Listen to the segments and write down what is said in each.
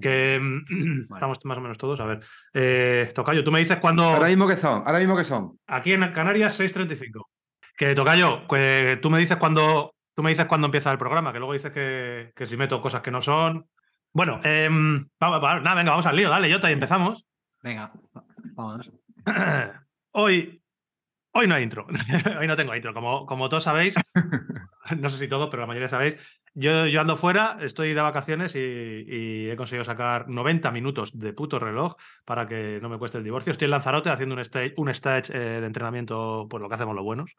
Que mm, estamos más o menos todos. A ver. Eh, Tocayo, tú me dices cuándo. Ahora mismo que son, ahora mismo que son. Aquí en Canarias, 6.35. Que Tocayo, que tú me dices cuándo. Tú me dices cuándo empieza el programa, que luego dices que, que si meto cosas que no son. Bueno, em, vamos, vamos, nada, venga, vamos al lío, dale, Jota, y empezamos. Venga, vamos. Hoy, hoy no hay intro. hoy no tengo intro. Como, como todos sabéis, no sé si todos, pero la mayoría sabéis, yo, yo ando fuera, estoy de vacaciones y, y he conseguido sacar 90 minutos de puto reloj para que no me cueste el divorcio. Estoy en Lanzarote haciendo un stage, un stage eh, de entrenamiento, por lo que hacemos los buenos.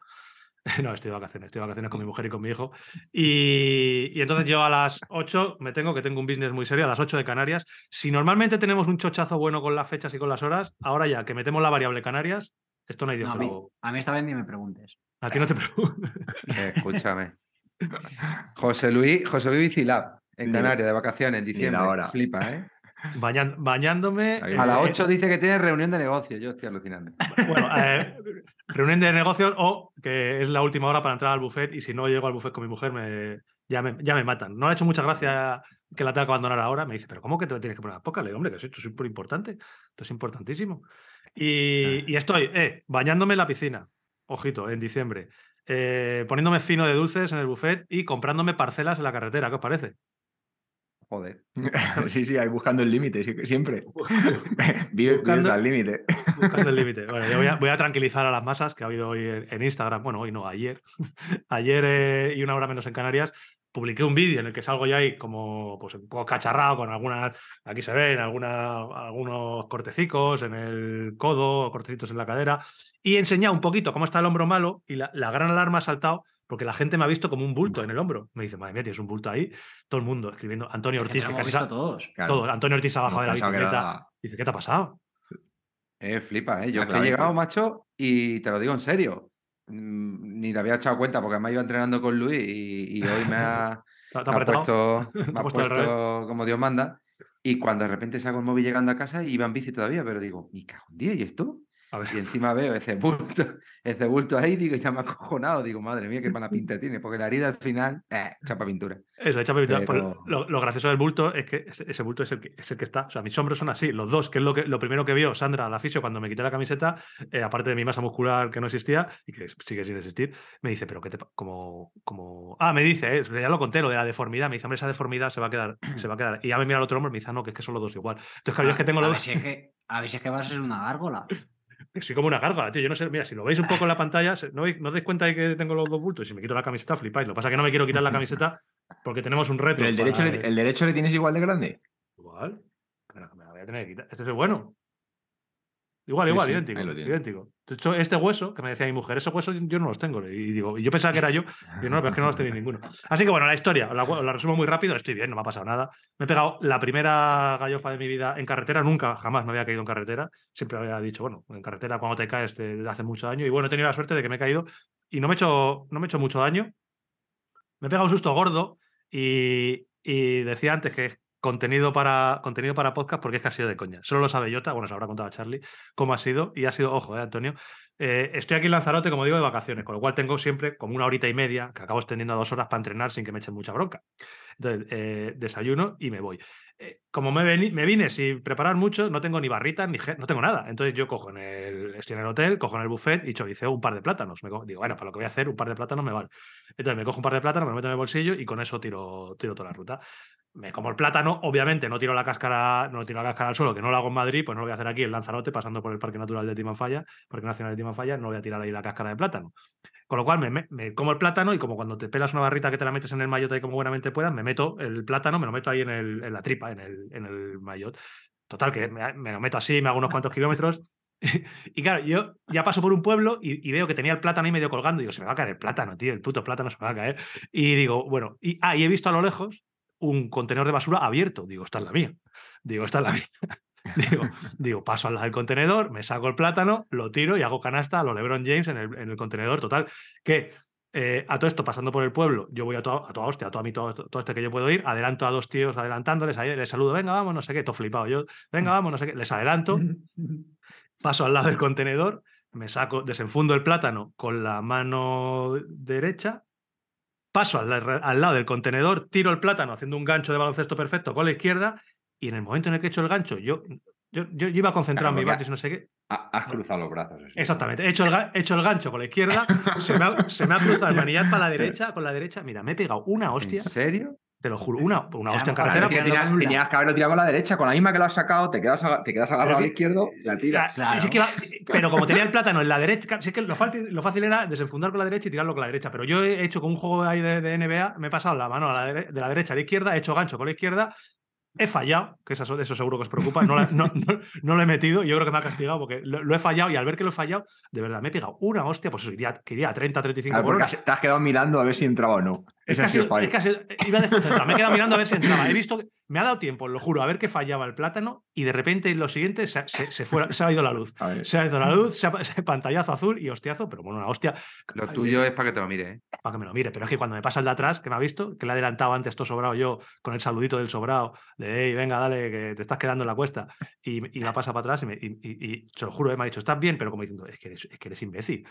No, estoy de vacaciones, estoy de vacaciones con mi mujer y con mi hijo. Y, y, entonces yo a las 8 me tengo, que tengo un business muy serio, a las 8 de Canarias. Si normalmente tenemos un chochazo bueno con las fechas y con las horas, ahora ya que metemos la variable Canarias, esto no hay Dios. No, a, mí, a, mí, esta vez ni me preguntes. A ti no te pregunto. Eh, escúchame. José Luis, José Luis Vicilab, en Canarias, de vacaciones, en diciembre. Ahora. Flipa, ¿eh? Bañan, bañándome. A las 8 dice que tiene reunión de negocios. Yo estoy alucinando. Bueno, eh, reunión de negocios o que es la última hora para entrar al buffet y si no llego al buffet con mi mujer me, ya, me, ya me matan. No ha hecho mucha gracia que la tenga que abandonar ahora. Me dice, pero ¿cómo que te lo tienes que poner a poca? Le digo, hombre, que esto es súper importante. Esto es importantísimo. Y, y estoy eh, bañándome en la piscina. Ojito, en diciembre. Eh, poniéndome fino de dulces en el buffet y comprándome parcelas en la carretera. ¿Qué os parece? Joder. Sí, sí, ahí buscando el límite, siempre. Vives Buscando- al límite. Buscando el límite. Bueno, yo voy a, voy a tranquilizar a las masas que ha habido hoy en, en Instagram. Bueno, hoy no, ayer. ayer eh, y una hora menos en Canarias. Publiqué un vídeo en el que salgo ya ahí como pues, un poco cacharrado con algunas, aquí se ven, alguna, algunos cortecicos en el codo, cortecitos en la cadera, y he enseñado un poquito cómo está el hombro malo y la, la gran alarma ha saltado porque la gente me ha visto como un bulto en el hombro. Me dice, madre mía, tienes un bulto ahí. Todo el mundo escribiendo. Antonio Ortiz, que casi visto todos. Claro. todo. Antonio Ortiz abajo de la bicicleta. era- Dice, ¿qué te ha pasado? Eh, flipa, ¿eh? Yo que he llegado, macho, y te lo digo en serio. Mm, Ni le había echado cuenta porque me iba entrenando con Luis y, y hoy me ha, puesto, me ha como Dios manda. Y cuando de repente saco el móvil llegando a casa, iba en bici todavía, pero digo, mi cago en día, ¿y esto? A ver. Y encima veo ese bulto, ese bulto ahí, digo, ya me ha acojonado. Digo, madre mía, qué mala pinta tiene, porque la herida al final, eh, chapa pintura. Eso, echa pepita. Pues Pero- lo, lo gracioso del bulto es que ese, ese bulto es el que, es el que está. O sea, mis hombros son así, los dos, que es lo, que, lo primero que vio Sandra al aficio cuando me quité la camiseta, eh, aparte de mi masa muscular que no existía y que sigue sin existir, me dice, pero qué te como, como. Ah, me dice, eh, ya lo conté, lo de la deformidad. Me dice, hombre, esa deformidad se va a quedar, se va a quedar. Y ya me mira al otro hombro y me dice, "Ah, no, que es que son los dos igual. Entonces, claro, yo es que tengo a, los ver dos. si es que, a ver si es que vas a ser una gárgola. Soy como una gárgola, tío. Yo no sé, mira, si lo veis un poco en la pantalla, ¿no, ¿no os dais cuenta de que tengo los dos bultos? Si me quito la camiseta, flipáis. Lo que pasa es que no me quiero quitar la camiseta porque tenemos un reto. Pero el derecho, le, el derecho le tienes igual de grande. Igual. Me la voy a tener que quitar. Este es el bueno. Igual, Sí, igual, sí, idéntico. idéntico. De hecho, este hueso, que me decía mi mujer, esos huesos yo no los tengo. Y digo, y yo pensaba que era yo, y no, pero es que no los tenéis ninguno. Así que bueno, la historia, la, resumo muy rápido, estoy bien, no me ha pasado nada. Me he pegado la primera gallofa de mi vida en carretera, nunca, jamás me había caído en carretera. Siempre había dicho, bueno, en carretera cuando te caes te hace mucho daño. Y bueno, he tenido la suerte de que me he caído y no me he hecho, no me he hecho mucho daño. Me he pegado un susto gordo y, y decía antes que contenido para, contenido para podcast porque es que ha sido de coña. Solo lo sabe Jota, bueno, se lo habrá contado a Charlie cómo ha sido y ha sido, ojo, eh, Antonio. eh, estoy aquí en Lanzarote, como digo, de vacaciones, con lo cual tengo siempre como una horita y media que acabo extendiendo a dos horas para entrenar sin que me echen mucha bronca. Entonces, eh, desayuno y me voy. Eh, como me, me vine sin preparar mucho, no tengo ni barritas ni no tengo nada. Entonces yo cojo en el, estoy en el hotel, cojo en el buffet y choriceo un par de plátanos. Me digo, bueno, para lo que voy a hacer, un par de plátanos me vale. Entonces me cojo un par de plátanos, me lo meto en el bolsillo y con eso tiro, tiro toda la ruta. Me como el plátano, obviamente no tiro la cáscara, no tiro la cáscara al suelo, que no lo hago en Madrid, pues no lo voy a hacer aquí en Lanzarote, pasando por el Parque Natural de Timanfaya, Parque Nacional de Timanfaya, no voy a tirar ahí la cáscara de plátano. Con lo cual me, me- como el plátano y como cuando te pelas una barrita que te la metes en el maillot ahí como buenamente puedas, me meto el plátano, me lo meto ahí en, el- la tripa, en el, en el maillot. Total, que me, lo meto así, me hago unos cuantos kilómetros. Y claro, yo ya paso por un pueblo y, y veo que tenía el plátano ahí medio colgando. Y digo, se me va a caer el plátano, tío, el puto plátano se me va a caer. Y digo, bueno, y, ah, y he visto a lo lejos un contenedor de basura abierto. Digo, esta es la mía. Digo, esta es la mía. digo, digo, paso al lado del contenedor, me saco el plátano, lo tiro y hago canasta a lo LeBron James en el, en el contenedor. Total, que eh, a todo esto, pasando por el pueblo, yo voy a toda, a toda hostia, a toda mi, todo, todo este que yo puedo ir, adelanto a dos tíos adelantándoles, ahí les saludo, venga, vamos, no sé qué, todo flipado yo, venga, vamos, no sé qué, les adelanto, paso al lado del contenedor, me saco, desenfundo el plátano con la mano derecha, paso al, al lado del contenedor, tiro el plátano haciendo un gancho de baloncesto perfecto con la izquierda y en el momento en el que he hecho el gancho, yo, yo, yo iba concentrado en mi Claro, batis, no sé qué. Ha- Has cruzado los brazos. sí. Exactamente. He hecho el, he hecho el gancho con la izquierda, se me ha, se me ha cruzado el manillar para la derecha, con la derecha. Mira, me he pegado una hostia, ¿En serio? Te lo juro, una, una hostia en carretera. Tenías, que haberlo tirado con la derecha, con la misma que lo has sacado, te quedas, aga- te quedas agarrado al izquierdo y la tiras. Sí que iba- pero como tenía el plátano en la derecha, sí que lo fácil, lo fácil era desenfundar con la derecha y tirarlo con la derecha. Pero yo he hecho con un juego ahí de, de NBA, me he pasado la mano a la de la derecha a la izquierda, he hecho gancho con la izquierda, he fallado, que eso, eso seguro que os preocupa, no, la- no, no- no lo he metido, yo creo que me ha castigado porque lo, lo he fallado y al ver que lo he fallado, de verdad, me he pegado una hostia, pues eso iría, que iría a 30, 35 Claro, por hora. te has quedado mirando a ver si entraba o no. Es ha casi, es casi- iba desconcentrado. Me he quedado mirando a ver si entraba. He visto, que- me ha dado tiempo, lo juro, a ver que fallaba el plátano y de repente en lo siguiente se, ha- se, se fue- se ha ido la luz. Se ha ido la luz, se ha, se- pantallazo azul y hostiazo, pero bueno, una hostia. Lo tuyo es para que te lo mire, ¿eh? Para que me lo mire. Pero es que cuando me pasa el de atrás, que me ha visto, que le he adelantado antes todo sobrado yo, con el saludito del sobrado, de hey, venga, dale, que te estás quedando en la cuesta. Y, y me ha pasado para atrás y, me- y- y- y se lo juro, eh, me ha dicho, estás bien, pero como diciendo, es que eres, es que eres imbécil.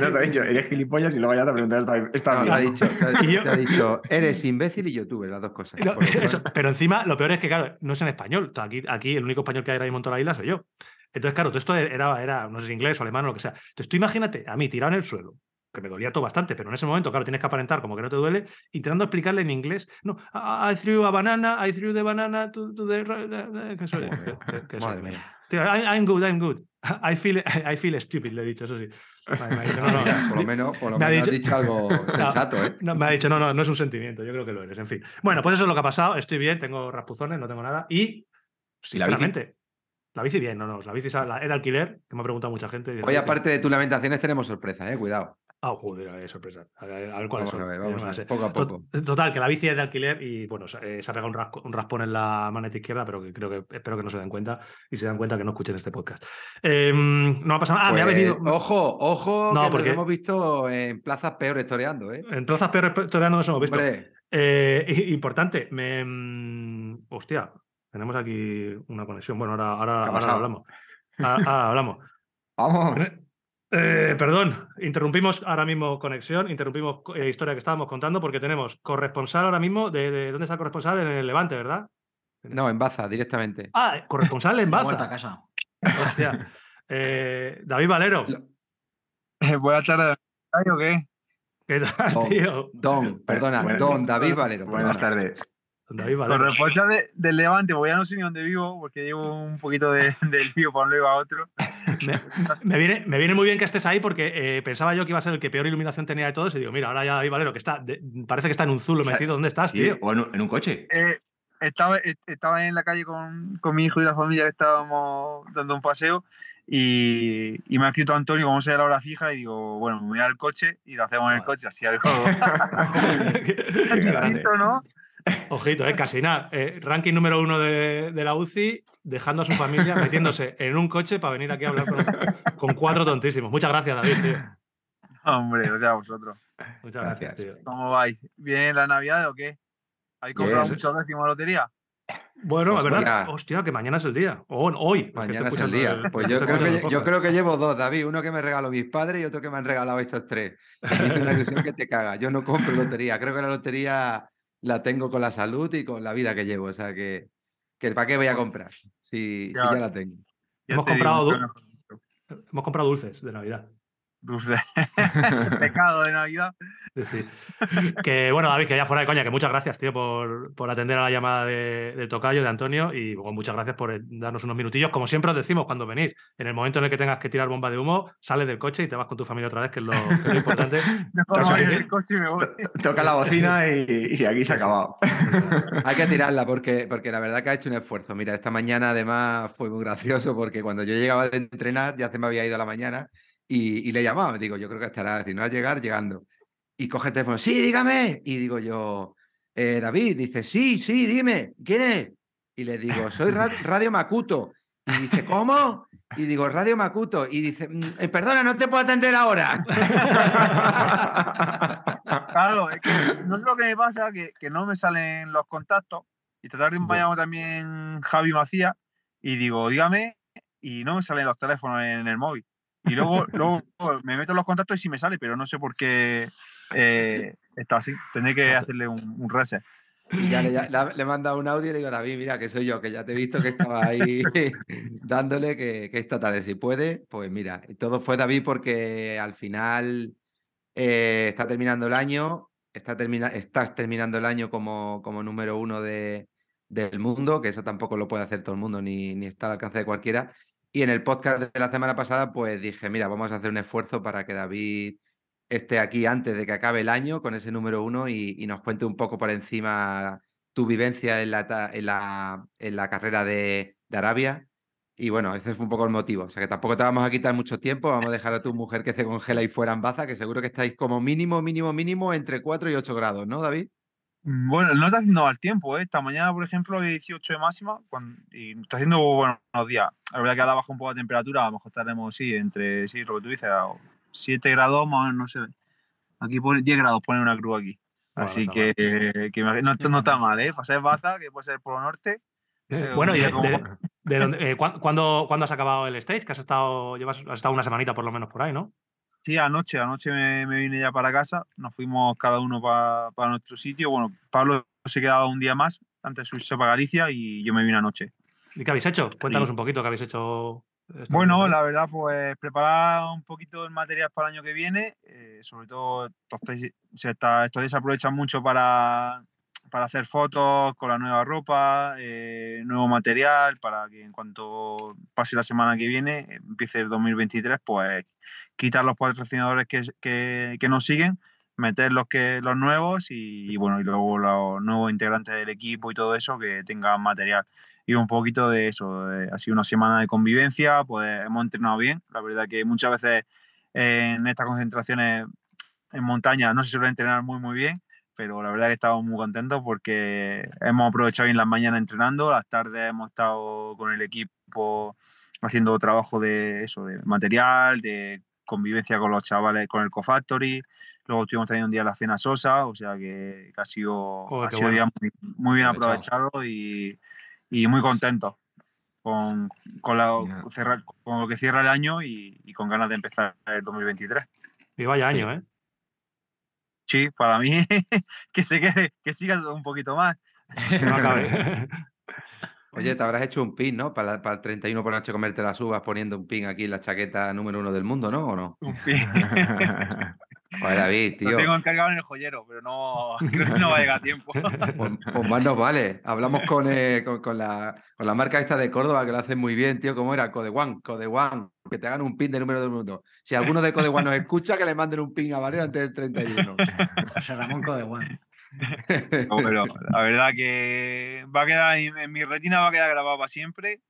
No te he dicho, eres gilipollas y luego ya te preguntas, ¿estás No, bien? te, ha dicho, te ha- Y yo- te ha dicho, eres imbécil y youtuber, las dos cosas. No, eso, pero encima, lo peor es que, claro, no es en español. Aquí, aquí el único español que hay ahora mismo en toda la isla soy yo. Entonces, claro, todo esto era, era, no sé si inglés o alemán o lo que sea. Entonces, tú imagínate a mí tirado en el suelo, que me dolía todo bastante, pero en ese momento, claro, tienes que aparentar como que no te duele, intentando explicarle en inglés. No, I, threw a banana, I threw the banana to, to the. Joder, que- que- que eso- Madre mía. I'm good, I'm good. I feel, I feel stupid, le he dicho, eso sí. Vale, me ha dicho, no, no, Mira, por lo menos, por lo me ha menos has dicho- dicho algo sensato, ¿eh? no, me ha dicho, no, no, no es un sentimiento, yo creo que lo eres, en fin. Bueno, pues eso es lo que ha pasado, estoy bien, tengo raspuzones, no tengo nada. Y, ¿Y la bici? la bici bien, no, no, la bici es de alquiler, que me ha preguntado mucha gente. Hoy, aparte de tus lamentaciones, tenemos sorpresa, ¿eh? Cuidado. Ah, joder, a ver, sorpresa. A ver, a ver cuáles Vamos a ver, vamos a ver, poco a poco. Total, que la bici es de alquiler y bueno, se, eh, ha pegado un, raspón en la maneta izquierda, pero que creo que espero que no se den cuenta y se dan cuenta que no escuchen este podcast. Em, no ha pasado nada. Ah, me ha Pues, venido. Ojo, ojo, No, que porque- nos hemos visto en plazas peores toreando, ¿eh? En plazas peores toreando nos hemos visto. Hombre, Eh, importante, me. mm, Hostia, tenemos aquí una conexión. Bueno, ahora, ahora, ¿Qué ha ahora hablamos. Ahora, ahora hablamos. Vamos. Eh, perdón, interrumpimos ahora mismo conexión, interrumpimos eh, historia que estábamos contando porque tenemos corresponsal ahora mismo. De, de- ¿Dónde está el corresponsal? En el Levante, ¿verdad? no, en Baza, directamente. Ah, corresponsal en De vuelta a Baza. casa. Hostia. Eh, David Valero. Buenas tardes. ¿Ay, o qué? ¿Qué tal, Don, tío? Don, perdona, Don David Valero. Buenas perdona. David Valero. Corresponsal de, del Levante, porque ya no sé ni dónde vivo, porque llevo un poquito de, del lío para un lado a otro. Me, me viene, me viene muy bien que estés ahí porque eh, pensaba yo que iba a ser el que peor iluminación tenía de todos y digo, mira, ahora ya David Valero, que está, de- parece que está en un zulo Está- metido. ¿Dónde estás, Sí, tío? o en un, en un coche. Eh, estaba, eh, estaba en la calle con, con mi hijo y la familia que estábamos dando un paseo y, y me ha escrito Antonio cómo sea la hora fija y digo, bueno, me voy al coche y lo hacemos en el coche, así algo Qué distinto, ¿no? Ojito, eh, casi nada. Eh, ranking número uno de, de la UCI, dejando a su familia, metiéndose en un coche para venir aquí a hablar con, con cuatro tontísimos. Muchas gracias, David, tío. Hombre, gracias a vosotros. Muchas gracias, Gracias. tío. ¿Cómo vais? ¿Bien la Navidad o qué? ¿Habéis comprado muchos décimos de lotería? Bueno, la Pues verdad, mira. hostia, que mañana es el día. O hoy. Mañana es el día. Pues yo creo, que, yo creo llevo dos, David. Uno que me regaló mis padres y otro que me han regalado estos tres. Hizo una ilusión que te caga. Yo no compro lotería. Creo que la lotería la tengo con la salud y con la vida que llevo. O sea que, que ¿para qué voy a comprar? Si, si Ya. la tengo. Ya Hemos te comprado. Hemos comprado dulces de Navidad. Pecado de Navidad. Sí, sí. Que bueno, David, que ya fuera de coña, que muchas gracias, tío, por, por atender a la llamada de, del tocayo, de Antonio, y bueno, muchas gracias por eh, darnos unos minutillos. Como siempre os decimos cuando venís, en el momento en el que tengas que tirar bomba de humo, sales del coche y te vas con tu familia otra vez, que es lo, que es lo importante. No, sí. el coche y me voy. Toca la bocina y, y aquí se ha acabado. Hay que tirarla porque, porque la verdad que ha hecho un esfuerzo. Mira, esta mañana además fue muy gracioso porque cuando yo llegaba de entrenar ya se me había ido a la mañana y, y le llamaba. Digo, yo creo que estará, si no al llegar, llegando. Y coge el teléfono, sí, dígame. Y digo yo, "Eh, David, dice, sí, sí, dime, ¿quién es? Y le digo, soy Ra- Radio Macuto. Y dice, ¿cómo? Y digo, Radio Macuto. Y dice, "Mm, eh, perdona, no te puedo atender ahora. Claro, es que no sé lo que me pasa, que, que no me salen los contactos. Y esta tarde me Bueno. también Javi Macía y digo, dígame, y no me salen los teléfonos en el móvil. Y luego, luego me meto en los contactos y sí me sale, pero no sé por qué eh, está así. Tendré que hacerle un, un reset. Y ya le, ya- le he mandado un audio y le digo, David, mira, que soy yo, que ya te he visto que estaba ahí dándole que, que esta tarde, si puede, pues mira, y todo fue David porque al final eh, está terminando el año, está termina, estás terminando el año como, como número uno de, del mundo, que eso tampoco lo puede hacer todo el mundo, ni, ni está al alcance de cualquiera. Y en el podcast de la semana pasada, pues dije, mira, vamos a hacer un esfuerzo para que David esté aquí antes de que acabe el año con ese número uno y, nos cuente un poco por encima tu vivencia en la, en la, en la carrera de, de Arabia. Y bueno, ese fue un poco el motivo. O sea que tampoco te vamos a quitar mucho tiempo. Vamos a dejar a tu mujer que se congela y fuera en baza, que seguro que estáis como mínimo, mínimo, mínimo entre 4 y 8 grados, ¿no, David? Mm, Bueno, no está haciendo mal tiempo, ¿eh? Esta mañana, por ejemplo, había 18 de máxima y está haciendo buenos días. La verdad que ahora baja un poco la temperatura, a lo mejor estaremos, sí, entre, sí, lo que tú dices, a 7 grados más, no sé. Aquí pone 10 grados, pone una cruz aquí. Bueno, Así que, que imagi- no, no está mal, ¿eh? Para ser Baza, que puede ser Polo Norte. Eh, Eh, bueno, ¿y de, como- de- de dónde- eh, ¿cuán- ¿cuándo, cuándo has acabado el stage? Que has estado, llevas, has estado una semanita por lo menos por ahí, ¿no? Sí, anoche, anoche me, me vine ya para casa, nos fuimos cada uno pa- para nuestro sitio. Bueno, Pablo se quedaba un día más antes de subirse para Galicia y yo me vine anoche. ¿Y qué habéis hecho? Cuéntanos un poquito qué habéis hecho. Bueno, la verdad, pues preparar un poquito el material para el año que viene. eh, sobre todo, se está, se aprovechan mucho para, para hacer fotos con la nueva ropa, eh, nuevo material, para que en cuanto pase la semana que viene, eh, empiece el 2023, pues quitar los patrocinadores que, que, que nos siguen, meter los, que, los nuevos y, bueno, y luego los nuevos integrantes del equipo y todo eso que tengan material y un poquito de eso. de- ha sido una semana de convivencia, pues hemos entrenado bien. La verdad que muchas veces eh, en estas concentraciones en montaña no se suele entrenar muy, muy bien, pero la verdad que estamos muy contentos porque hemos aprovechado bien las mañanas entrenando, las tardes hemos estado con el equipo haciendo trabajo de eso, de material, de convivencia con los chavales, con el CoFactory. Luego estuvimos teniendo un día en la Fena Sosa, o sea que, que ha sido, Joder, ha sido bueno. día muy, muy bien Aprovechado. y, y muy contentos con, con, la- cerrar- con lo que cierra el año y, y con ganas de empezar el 2023. Y vaya Sí. año, ¿eh? Sí, para mí que se quede, que siga un poquito más. Que no acabe. Oye, te habrás hecho un pin, ¿no? Para, para el 31 por la noche comerte las uvas poniendo un pin aquí en la chaqueta número uno del mundo, ¿no? ¿O no? Un pin. Joder, David, Lo tío. tengo encargado en el joyero, pero no creo que no va a llegar a tiempo. Pues, pues más nos vale. Hablamos con, eh, con, con la, con la marca esta de Córdoba que lo hacen muy bien, tío. ¿Cómo era? Code One, Code One. Que te hagan un pin de número del mundo. Si alguno de Code One nos escucha, que le manden un pin a Valero antes del 31. José Ramón. No, pero la verdad que va a quedar en, en mi retina, va a quedar grabado para siempre.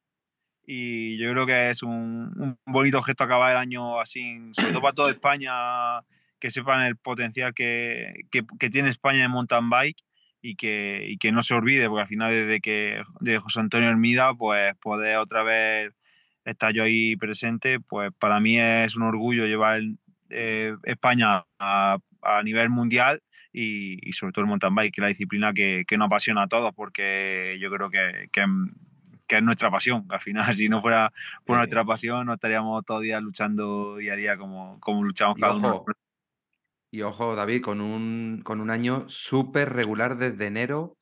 Y yo creo que es un, un bonito gesto acabar el año así, sobre todo para toda España, que sepan el potencial que, que- que tiene España en mountain bike y que, y que no se olvide, porque al final desde que de José Antonio Hermida, pues poder otra vez estar yo ahí presente, pues para mí es un orgullo llevar eh, España a, a nivel mundial y, y sobre todo el mountain bike, que es la disciplina que, que nos apasiona a todos, porque yo creo que, que, que es nuestra pasión. Al final, si no fuera por Sí. nuestra pasión, no estaríamos todos días luchando día a día como, como luchamos Y cada uno. Y ojo, David, con un, con un año súper regular desde enero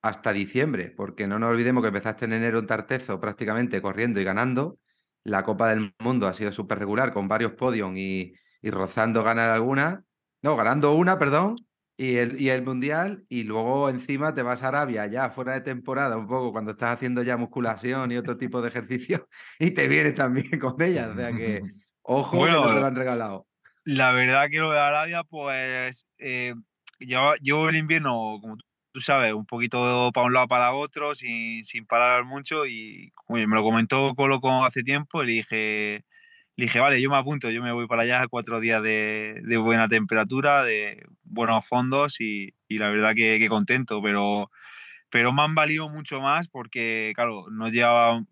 hasta diciembre, porque no nos olvidemos que empezaste en enero en Tartezo prácticamente corriendo y ganando. La Copa del Mundo ha sido súper regular con varios podios y, y rozando ganar alguna. No, ganando una, perdón, y el, y el Mundial. Y luego encima te vas a Arabia ya fuera de temporada, un poco cuando estás haciendo ya musculación y otro tipo de ejercicio, y te vienes también con ella. O sea que, ojo, que no te lo han regalado. La verdad que lo de Arabia, pues eh, llevo, el invierno, como tú- sabes, un poquito para un lado para otro, sin, sin parar mucho. Y me lo comentó Colo con- hace tiempo y le dije, dije, vale, yo me apunto, yo me voy para allá cuatro días de, de buena temperatura, de buenos fondos y, y la verdad que, contento, pero, pero me han valido mucho más porque, claro, no llevaba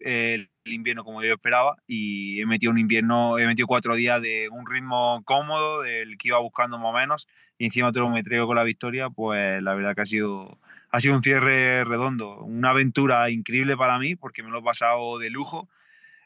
el invierno como yo esperaba y he metido un invierno, he metido cuatro días de un ritmo cómodo, del que iba buscando más o menos, y encima otro me traigo con la victoria, pues la verdad que ha sido, ha sido un cierre redondo, una aventura increíble para mí porque me lo he pasado de lujo.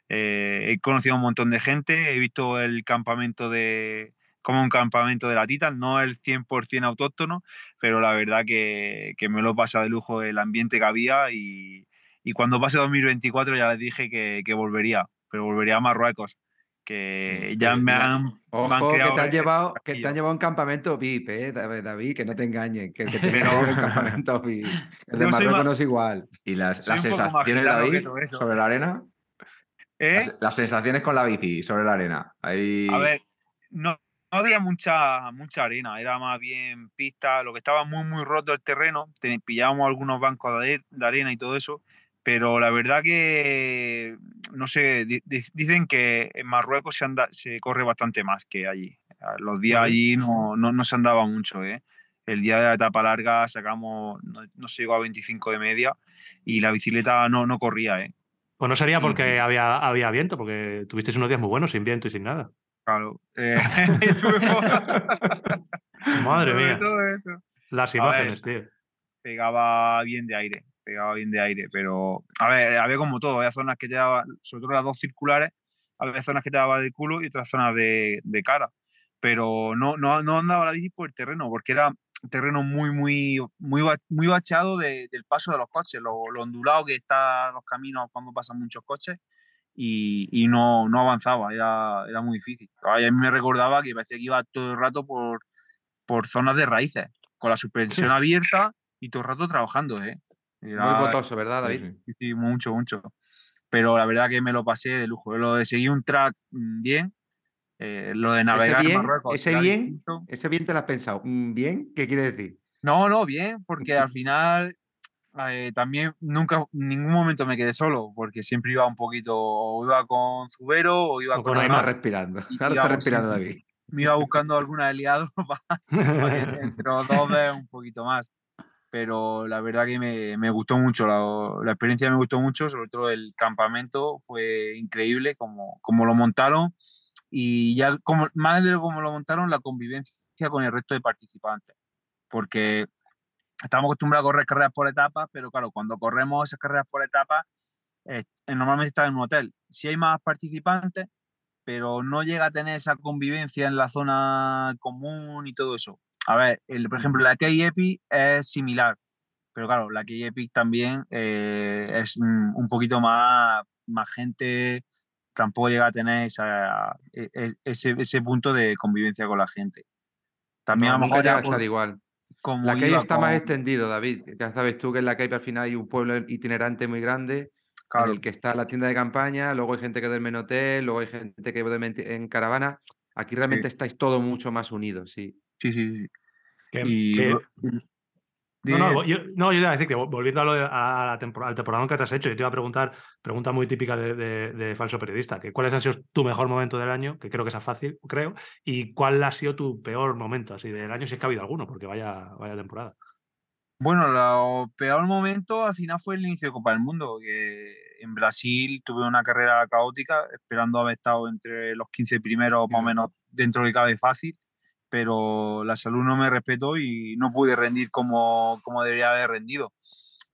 Eh, he conocido a un montón de gente, he visto el campamento de, como un campamento de la Titan, no el 100% autóctono, pero la verdad que, que me lo pasa de lujo el ambiente que había y, y cuando pase 2024 ya les dije que, que volvería, pero volvería a Marruecos, que ya me han, me han Ojo, que creado te han llevado, que te han llevado un campamento VIP, eh, David, que no te engañen, que te Pero- un campamento VIP. El de Yo Marruecos ma- no es igual. ¿Y las, las sensaciones, David, sobre la arena? ¿Eh? Las, las sensaciones con la bici sobre la arena. Ahí... A ver, no, no había mucha, mucha arena, era más bien pista. Lo que estaba muy, muy roto el terreno, te- pillábamos algunos bancos de arena y todo eso, pero la verdad que, no sé, di- di- dicen que en Marruecos se, anda, se corre bastante más que allí. A Los días allí no, no, no se andaba mucho, ¿eh? El día de la etapa larga sacamos, no, no se llegó a 25 de media y la bicicleta no, no corría, ¿eh? Pues no sería porque había, había viento, porque tuvisteis unos días muy buenos sin viento y sin nada. Claro. eh, Madre mía. todo eso. Las imágenes, tío. pegaba bien de aire, pegaba bien de aire, pero a ver, había como todo, había zonas que te daba, sobre todo las dos circulares, había zonas que te daba de culo y otras zonas de, de cara, pero no, no, no andaba la bici por el terreno, porque era terreno muy, muy, muy, muy bacheado de- del paso de los coches, lo, lo ondulado que están los caminos cuando pasan muchos coches. Y, y no, no avanzaba, era, era muy difícil. Ay, A mí me recordaba que parecía que iba todo el rato por, por zonas de raíces, con la suspensión abierta y todo el rato trabajando, ¿eh? Muy Era- botoso, ¿verdad, David? sí. sí, mucho, mucho. Pero la verdad que me lo pasé de lujo. Lo de seguir un track mm, bien, eh, lo de navegar en bien- Marruecos. ese bien- distinto. Ese bien te lo has pensado. Mm, ¿Bien? ¿Qué quiere decir? No, no, bien, porque al final eh, también nunca, en ningún momento me quedé solo, porque siempre iba un poquito, o iba con Zubero, o iba O con, con Ahora respirando. Y Ahora está respirando. David. me iba buscando algún aliado para que entre los dos un poquito más. Pero la verdad que me, me gustó mucho, la, la experiencia me gustó mucho, sobre todo el campamento fue increíble, como, como lo montaron y ya como, más de lo como lo montaron, la convivencia con el resto de participantes. Porque estamos acostumbrados a correr carreras por etapas, pero claro, cuando corremos esas carreras por etapas, eh, normalmente estás en un hotel. Si hay más participantes, pero no llega a tener esa convivencia en la zona común y todo eso. A ver, el, por ejemplo, la Key Epic es similar, pero claro, la Key Epic también eh, es mm, un poquito más, más gente, tampoco llega a tener esa, e- e- ese, ese punto de convivencia con la gente. También No, a lo mejor ya a estar igual. como La iba está más extendido, David. Ya sabes tú que en la Cape al final hay un pueblo itinerante muy grande claro, en el que está la tienda de campaña, luego hay gente que duerme en hotel, luego hay gente que duerme en caravana. Aquí realmente estáis todo mucho más unidos, sí. Sí, sí, sí. Que- Y, que- lo- No, no, yo, no, yo iba a decir que vol- volviendo a, lo de- a la temporada, al temporadón que te has hecho, yo te iba a preguntar, pregunta muy típica de, de- de falso periodista, que ¿cuáles han sido tu mejor momento del año? Que creo que es fácil, creo, y cuál ha sido tu peor momento así del año, si es que ha habido alguno, porque vaya, vaya temporada. Bueno, lo peor momento al final fue el inicio de Copa del Mundo, que en Brasil tuve una carrera caótica, esperando haber estado entre los 15 primeros, más o menos dentro de cabe fácil, pero la salud no me respetó y no pude rendir como, como debería haber rendido.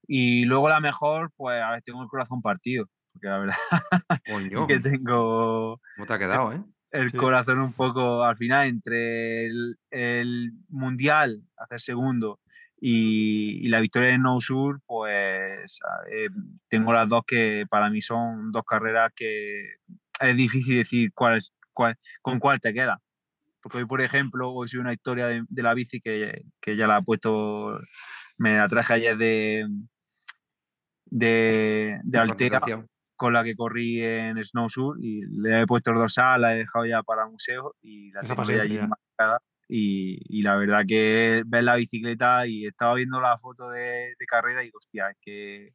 Y luego la mejor, pues a ver, tengo el corazón partido, porque la verdad Coño, que tengo ¿cómo te ha quedado, eh? el Sí. corazón un poco al final entre el, el mundial, hacer segundo, y, y la victoria en No Sur, pues eh, tengo las dos que para mí son dos carreras que es difícil decir cuál es, cuál, con cuál te queda. Porque hoy, por ejemplo, hoy soy una historia de, de la bici que, que ya la he puesto, me la traje ayer de, de, de Altea con la que corrí en Snow Sur y le he puesto el dorsal, la he dejado ya para museo y la tengo ya allí ya. enmarcada. Y, y la verdad que ves la bicicleta y estaba viendo la foto de, de carrera y digo, hostia, es que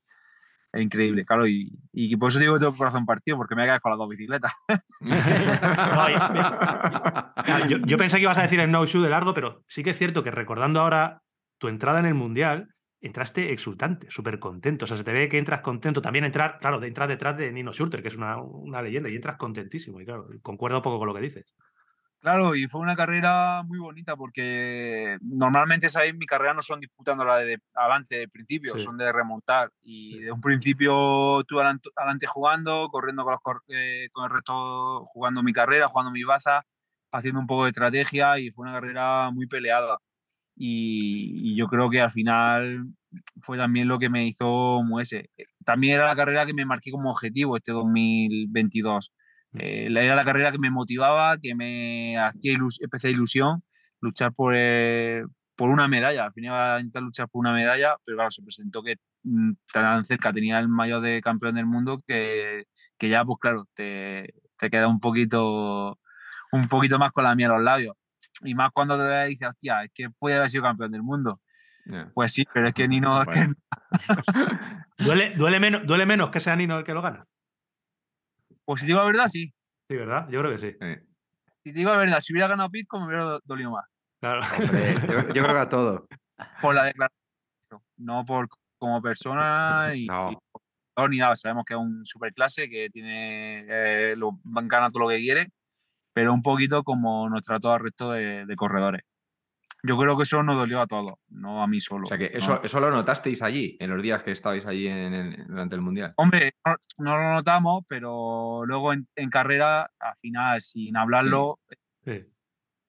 es increíble, claro, y, por eso digo que tengo corazón partido, porque me quedar con las dos bicicletas. Yo, pensé que ibas a decir el no shoe de largo, pero sí que es cierto que recordando ahora tu entrada en el Mundial, entraste exultante, súper contento. O sea, se te ve que entras contento. También entrar, claro, de entrar detrás de Nino Schurter, que es una, una leyenda, y entras contentísimo. Y claro, concuerdo un poco con lo que dices. Claro, y fue una carrera muy bonita porque normalmente, ¿sabéis? Mi carrera no son disputándola de adelante del principio, Sí. son de remontar. Y Sí. de un principio tú adelante jugando, corriendo con, los eh, con el resto, jugando mi carrera, jugando mi baza. haciendo un poco de estrategia y fue una carrera muy peleada. Y, y yo creo que al final fue también lo que me hizo ese. También era la carrera que me marqué como objetivo este 2022. Eh, era la carrera que me motivaba, que me hacía ilus especial ilusión luchar por, eh, por una medalla. Al final iba a intentar luchar por una medalla, pero claro, se presentó que mm, tan cerca tenía el mayor de campeón del mundo que, que ya, pues claro, te, te, queda un poquito, un poquito más con la miel a los labios. Y más cuando te dices, hostia, es que puede haber sido campeón del mundo. Yeah. Pues sí, pero es que Nino. Bueno. Que... ¿Duele, duele, menos, ¿Duele menos que sea Nino el que lo gana? Pues si digo la verdad, sí. Sí, ¿verdad? Yo creo que sí. sí. Si digo la verdad, si hubiera ganado Pitco, me hubiera dolido más. Claro. Hombre, yo, yo, creo que a todo. Por la declaración, no por como persona y, No. y ni nada. Sabemos que es un superclase, que tiene eh, lo, gana todo lo que quiere, pero un poquito como nos trató al resto de, de corredores. Yo creo que eso nos dolió a todos, no a mí solo. O sea que ¿no? eso, eso lo notasteis allí, en los días que estabais allí en el- durante el Mundial. Hombre, no, no lo notamos, pero luego en, en carrera, al final, sin hablarlo, Sí.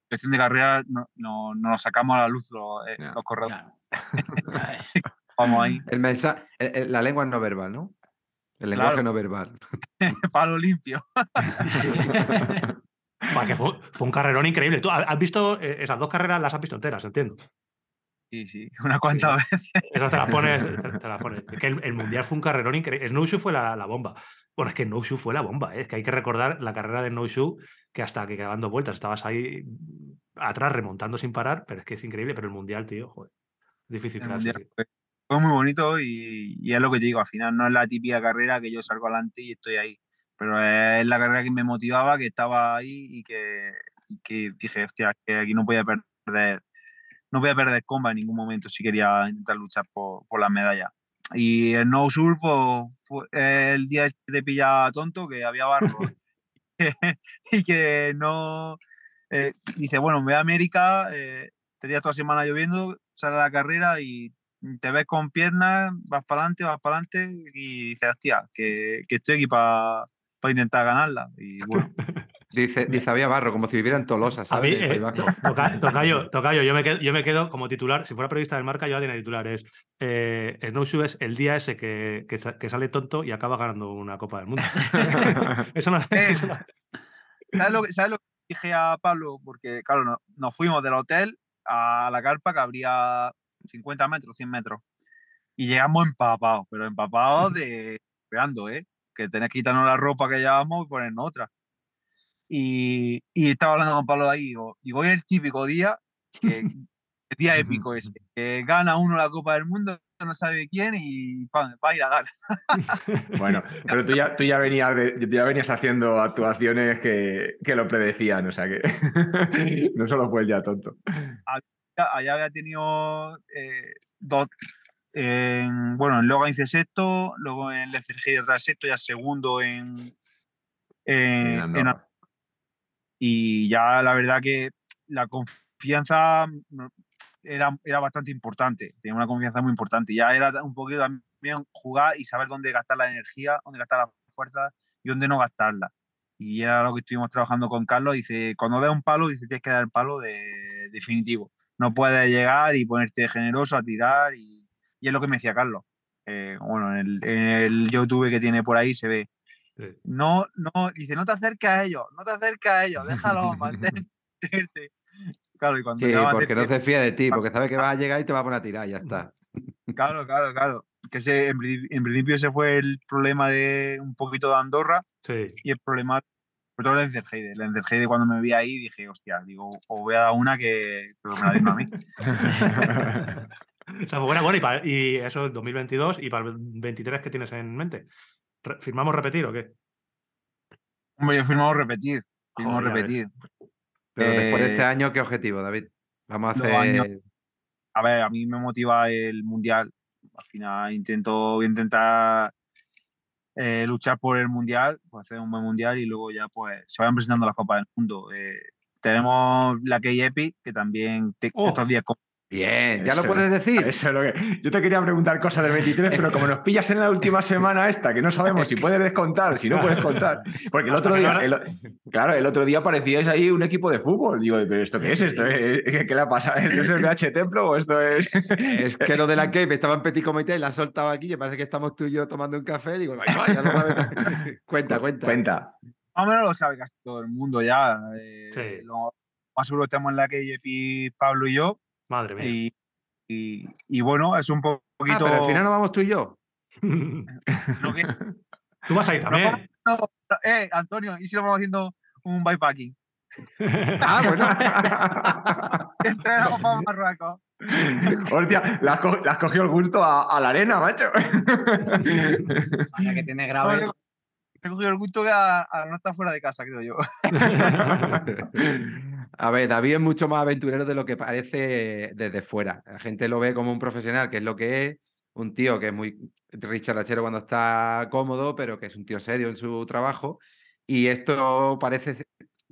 cuestión de carrera, no, no, no nos sacamos a la luz los, eh, los corredores. Vamos ahí, El mensaje, la lengua no verbal, ¿no? El lenguaje Claro. no verbal. palo limpio. Que fue, fue un carrerón increíble. ¿Tú has visto eh, esas dos carreras? Las has visto enteras, entiendo. Sí, sí, unas cuantas veces. Esas te las pones. te- te las pones. Es que el, el mundial fue un carrerón increíble. Snowshoe fue la, la bomba. Bueno, es que Snowshoe fue la bomba. ¿eh? Es que hay que recordar la carrera de Snowshoe, que hasta que quedaban dos vueltas estabas ahí atrás remontando sin parar, pero es que es increíble. Pero el mundial, tío, joder. Difícil aquí. fue, fue muy bonito y, y es lo que te digo, al final no es la típica carrera que yo salgo adelante y estoy ahí, pero es la carrera que me motivaba, que estaba ahí y que, y que dije, hostia, que aquí no voy a perder, no voy a perder comba en ningún momento si quería intentar luchar por, por las medallas. Y el No Sur, pues, fue el día este te pilla tonto, que había barro y que no. eh, dice, bueno, me voy a América, eh, te días toda semana lloviendo, sale la carrera y te ves con piernas, vas para adelante, vas para adelante y dices, hostia, que, que estoy aquí para intentar ganarla. Y bueno, Dice, dice había barro, como si viviera en Tolosa, ¿sabes? mí, el eh, toca- tocayo, tocayo, yo me, quedo, yo me quedo como titular. Si fuera periodista del marca, yo ya tiene titulares. Eh, Snowshoe es el día ese que, que sa- que sale tonto y acaba ganando una Copa del Mundo. eso no, Eh, eso no- ¿sabes lo, que- ¿sabes lo que dije a Pablo? Porque, claro, no- nos fuimos del hotel a la carpa que habría 50 metros, 100 metros. Y llegamos empapados, pero empapados de pegando, ¿eh? Que tenés que quitarnos la ropa que llevamos y ponernos otra. Y, y estaba hablando con Pablo de ahí, digo, digo, hoy es el típico día, que, el día épico ese, que gana uno la Copa del Mundo, no sabe quién y va a ir a ganar. Bueno, pero tú ya, tú ya, venías, de- ya venías haciendo actuaciones que, que lo predecían, o sea que no solo fue el ya tonto. allá había tenido eh, dos. En, bueno, en Logan hice sexto, luego en Lecergide otra vez sexto, ya segundo en, en, En. Y ya la verdad que la confianza era, era bastante importante, tenía una confianza muy importante. Ya era un poquito también jugar y saber dónde gastar la energía, dónde gastar la fuerza y dónde no gastarla. Y era lo que estuvimos trabajando con Carlos. Dice, cuando des un palo, dice, tienes que dar el palo de, definitivo. No puedes llegar y ponerte generoso a tirar. Y, y es lo que me decía Carlos. Eh, bueno, en el, en el YouTube que tiene por ahí se ve. Sí. No, no, dice, no te acerques a ellos, no te acerques a ellos, déjalo, mantente. Claro, y cuando Sí, porque no se fía de ti, porque sabe que va a llegar y te va a poner a tirar, ya está. Claro, claro, claro. Que ese, en, pri- en principio ese fue el problema de un poquito de Andorra Sí. y el problema, sobre todo el Encerheide. El Encerheide cuando me vi ahí dije, hostia, digo, o voy a dar una que, pero me la a mí. O sea, fue buena, bueno, y, pa- y eso es 2022 y para el 23 que tienes en mente. Re- ¿Firmamos repetir o qué? Hombre, yo firmamos repetir, firmamos Joder, repetir. Pero después de este Eh, año, ¿qué objetivo, David? Vamos a los hacer. años- A ver, a mí me motiva el mundial. Al final intento voy a intentar eh, luchar por el mundial, pues hacer un buen mundial y luego ya pues se vayan presentando las copas del mundo. Eh, tenemos la Key Epic, que también te- Oh. estos días Bien, ya Eso- lo puedes decir. Eso es lo que. Yo te quería preguntar cosas del 23, pero como nos pillas en la última semana esta, que no sabemos si puedes descontar, si no puedes contar. Porque el otro que día, el- claro, el otro día parecíais ahí un equipo de fútbol. Digo, ¿pero esto qué es? ¿Esto es- ¿Qué, le ha pasado? ¿Esto es el BH Templo o esto es.? Es que lo de la Cape estaba en Petit Comité y la ha soltado aquí. Y parece que estamos tú y yo tomando un café. Digo, "Ay, va, ya lo sabe todo". cuenta, cuenta. Cuenta. Más o menos lo sabe casi todo el mundo ya. eh, Sí. Lo más seguro estamos en la KJP Pablo y yo. Madre mía. Y, y- y bueno, es un po- Ah, poquito. pero al final no vamos tú y yo. que- Tú vas a ir también. no, eh, Antonio, ¿y si lo vamos haciendo un bikepacking? Ah, bueno. Entrenamos para Marruecos. Hostia, le has, co- cogido el gusto a, a la arena, macho. Vaya que tiene No, grave. Le he cogido el gusto que a, a no estar fuera de casa, creo yo. A ver, David es mucho más aventurero de lo que parece desde fuera. La gente lo ve como un profesional, que es lo que es, un tío que es muy richarachero cuando está cómodo, pero que es un tío serio en su trabajo. Y esto parece,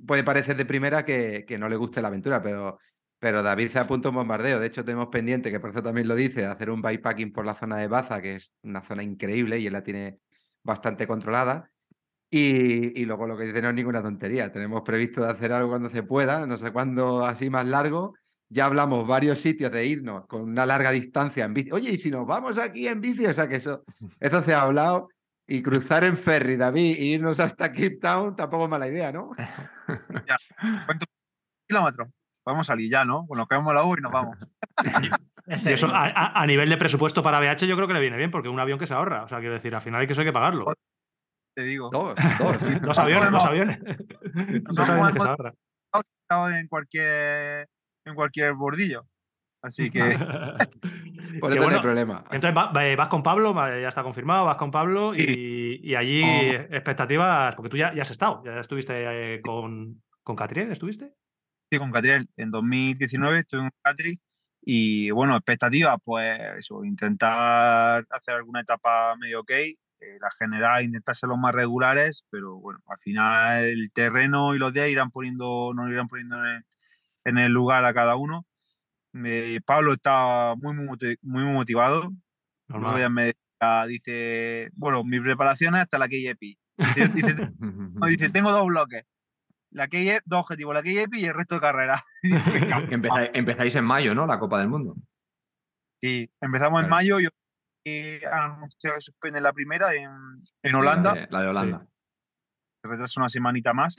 puede parecer de primera que, que no le guste la aventura, pero, pero David se apunta un bombardeo. De hecho, tenemos pendiente, que por eso también lo dice, de hacer un bikepacking por la zona de Baza, que es una zona increíble y él la tiene bastante controlada. Y, y luego lo que dice no es ninguna tontería. Tenemos previsto de hacer algo cuando se pueda, no sé cuándo así más largo. Ya hablamos varios sitios de irnos con una larga distancia en bici. Oye, ¿y si nos vamos aquí en bici? O sea que eso, eso se ha hablado. Y cruzar en ferry, David, e irnos hasta Cape Town tampoco es mala idea, ¿no? ¿Cuántos kilómetros? Podemos salir ya, ¿no? Bueno, cogemos la U y nos vamos. Y eso, a, a- a nivel de presupuesto para BH, yo creo que le viene bien, porque un avión que se ahorra. O sea, quiero decir, al final hay que eso hay que pagarlo. Te digo. Dos, dos. Dos aviones, aviones. Aviones que podemos- se ahorra. Estado en cualquier, en cualquier bordillo. Así que Por eso no hay bueno, problema. Entonces va- va- vas con Pablo, ya está confirmado, vas con Pablo y, y allí Oh. expectativas, porque tú ya, ya has estado, ya estuviste eh, con, con Catriel, ¿estuviste? sí, con Catriel en 2019 estuve en Catri y bueno, expectativas, pues eso, intentar hacer alguna etapa medio ok, eh, la general intentar ser los más regulares, pero bueno, al final el terreno y los días irán poniendo, nos irán poniendo en el, en el lugar a cada uno. Eh, Pablo está muy, muy, muy motivado, Normal. Me decía, dice, bueno, mi preparación es hasta la KJP. Dice, dice, no, dice, tengo dos bloques. La KJP, dos objetivos, la KJP y el resto de carrera. Empezáis, empezáis en mayo, ¿no? La Copa del Mundo. Sí, empezamos en Claro. mayo y y han anunciado que suspende la primera en, en Holanda, La de, la de Holanda. se retrasa una semanita más.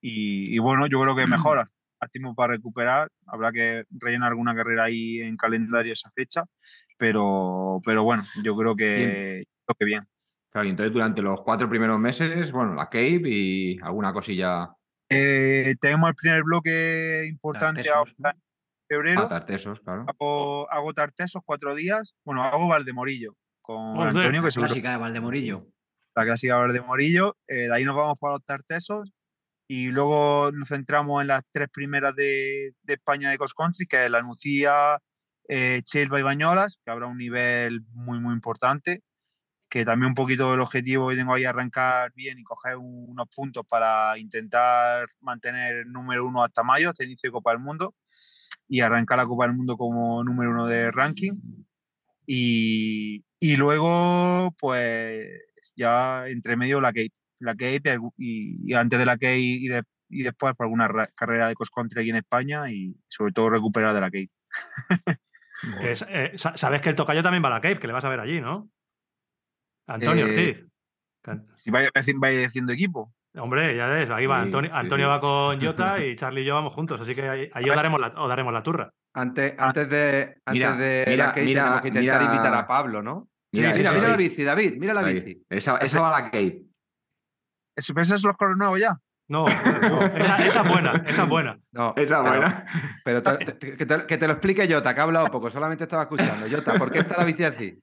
Y, y bueno, yo creo que mejora. Hay tiempo para recuperar. Habrá que rellenar alguna carrera ahí en calendario esa fecha. Pero, pero bueno, yo creo que, creo que bien. Claro, y entonces durante los cuatro primeros meses, bueno, la Cape y alguna cosilla Eh, tenemos el primer bloque importante ahora febrero. a tartesos, claro. hago, hago Tartesos cuatro días. Bueno, hago Valdemorillo con Antonio, que seguro Clásica de Valdemorillo. la clásica Valdemorillo. Eh, de ahí nos vamos para los Tartesos y luego nos centramos en las tres primeras de, de España de Cross Country, que es la Nucía, eh, Chelva y Bañolas, que habrá un nivel muy, muy importante. Que también un poquito el objetivo que tengo ahí arrancar bien y coger un- unos puntos para intentar mantener el número uno hasta mayo, hasta el inicio de Copa del Mundo, y arrancar la Copa del Mundo como número uno de ranking. Y, y luego, pues ya entre medio la Cape. La Cape y antes de la Cape y, de- y después por alguna ra- carrera de cross country aquí en España y sobre todo recuperar de la Cape. Que es- eh, sa- sabes que el tocayo también va a la Cave, que le vas a ver allí, ¿no? Antonio Eh, Ortiz. Si vaya, vaya diciendo equipo. Hombre, ya ves, ahí va Sí, Antonio. sí, Antonio sí. va con Jota y Charlie y yo vamos juntos, así que ahí, ahí os, daremos la, os daremos la turra. Antes, Ah. antes de, antes Mira, de mira, la Kate mira, tenemos que intentar mira- invitar a Pablo, ¿no? Mira, sí, mira, la bici, David, mira la Ahí. bici. Esa, esa va a la Cape. ¿Eso esos son los colores nuevos ya? No, no, esa, esa es buena, esa es buena. No, Esa pero- buena. Pero te- te- que, te, que te lo explique Jota, que ha hablado poco, solamente estaba escuchando. Jota, ¿por qué está la bici así?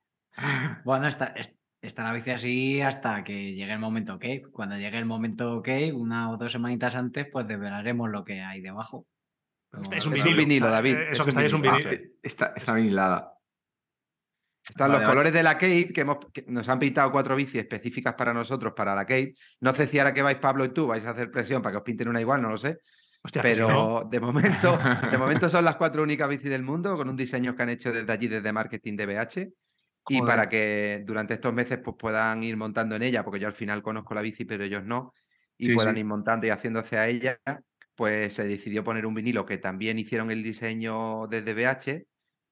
Bueno, está, es- está la bici así hasta que llegue el momento ok. Cuando llegue el momento ok, una o dos semanitas antes, pues desvelaremos lo que hay debajo. Pero Es un Es un vinilo, David, eh, es Eso que está ahí es un vinilo. vinilo. Ah, Está, está vinilada. Están Vale, los vale. colores de la Cape, que, hemos, que nos han pintado cuatro bicis específicas para nosotros, para la Cape. No sé si ahora que vais Pablo y tú vais a hacer presión para que os pinten una igual, no lo sé. Hostia, no- Pero de momento, de momento son las cuatro únicas bicis del mundo con un diseño que han hecho desde allí, desde marketing de BH. Y para que durante estos meses pues, puedan ir montando en ella, porque yo al final conozco la bici, pero ellos no, y Sí, puedan sí. ir montando y haciendo a ella, pues se decidió poner un vinilo que también hicieron el diseño desde BH,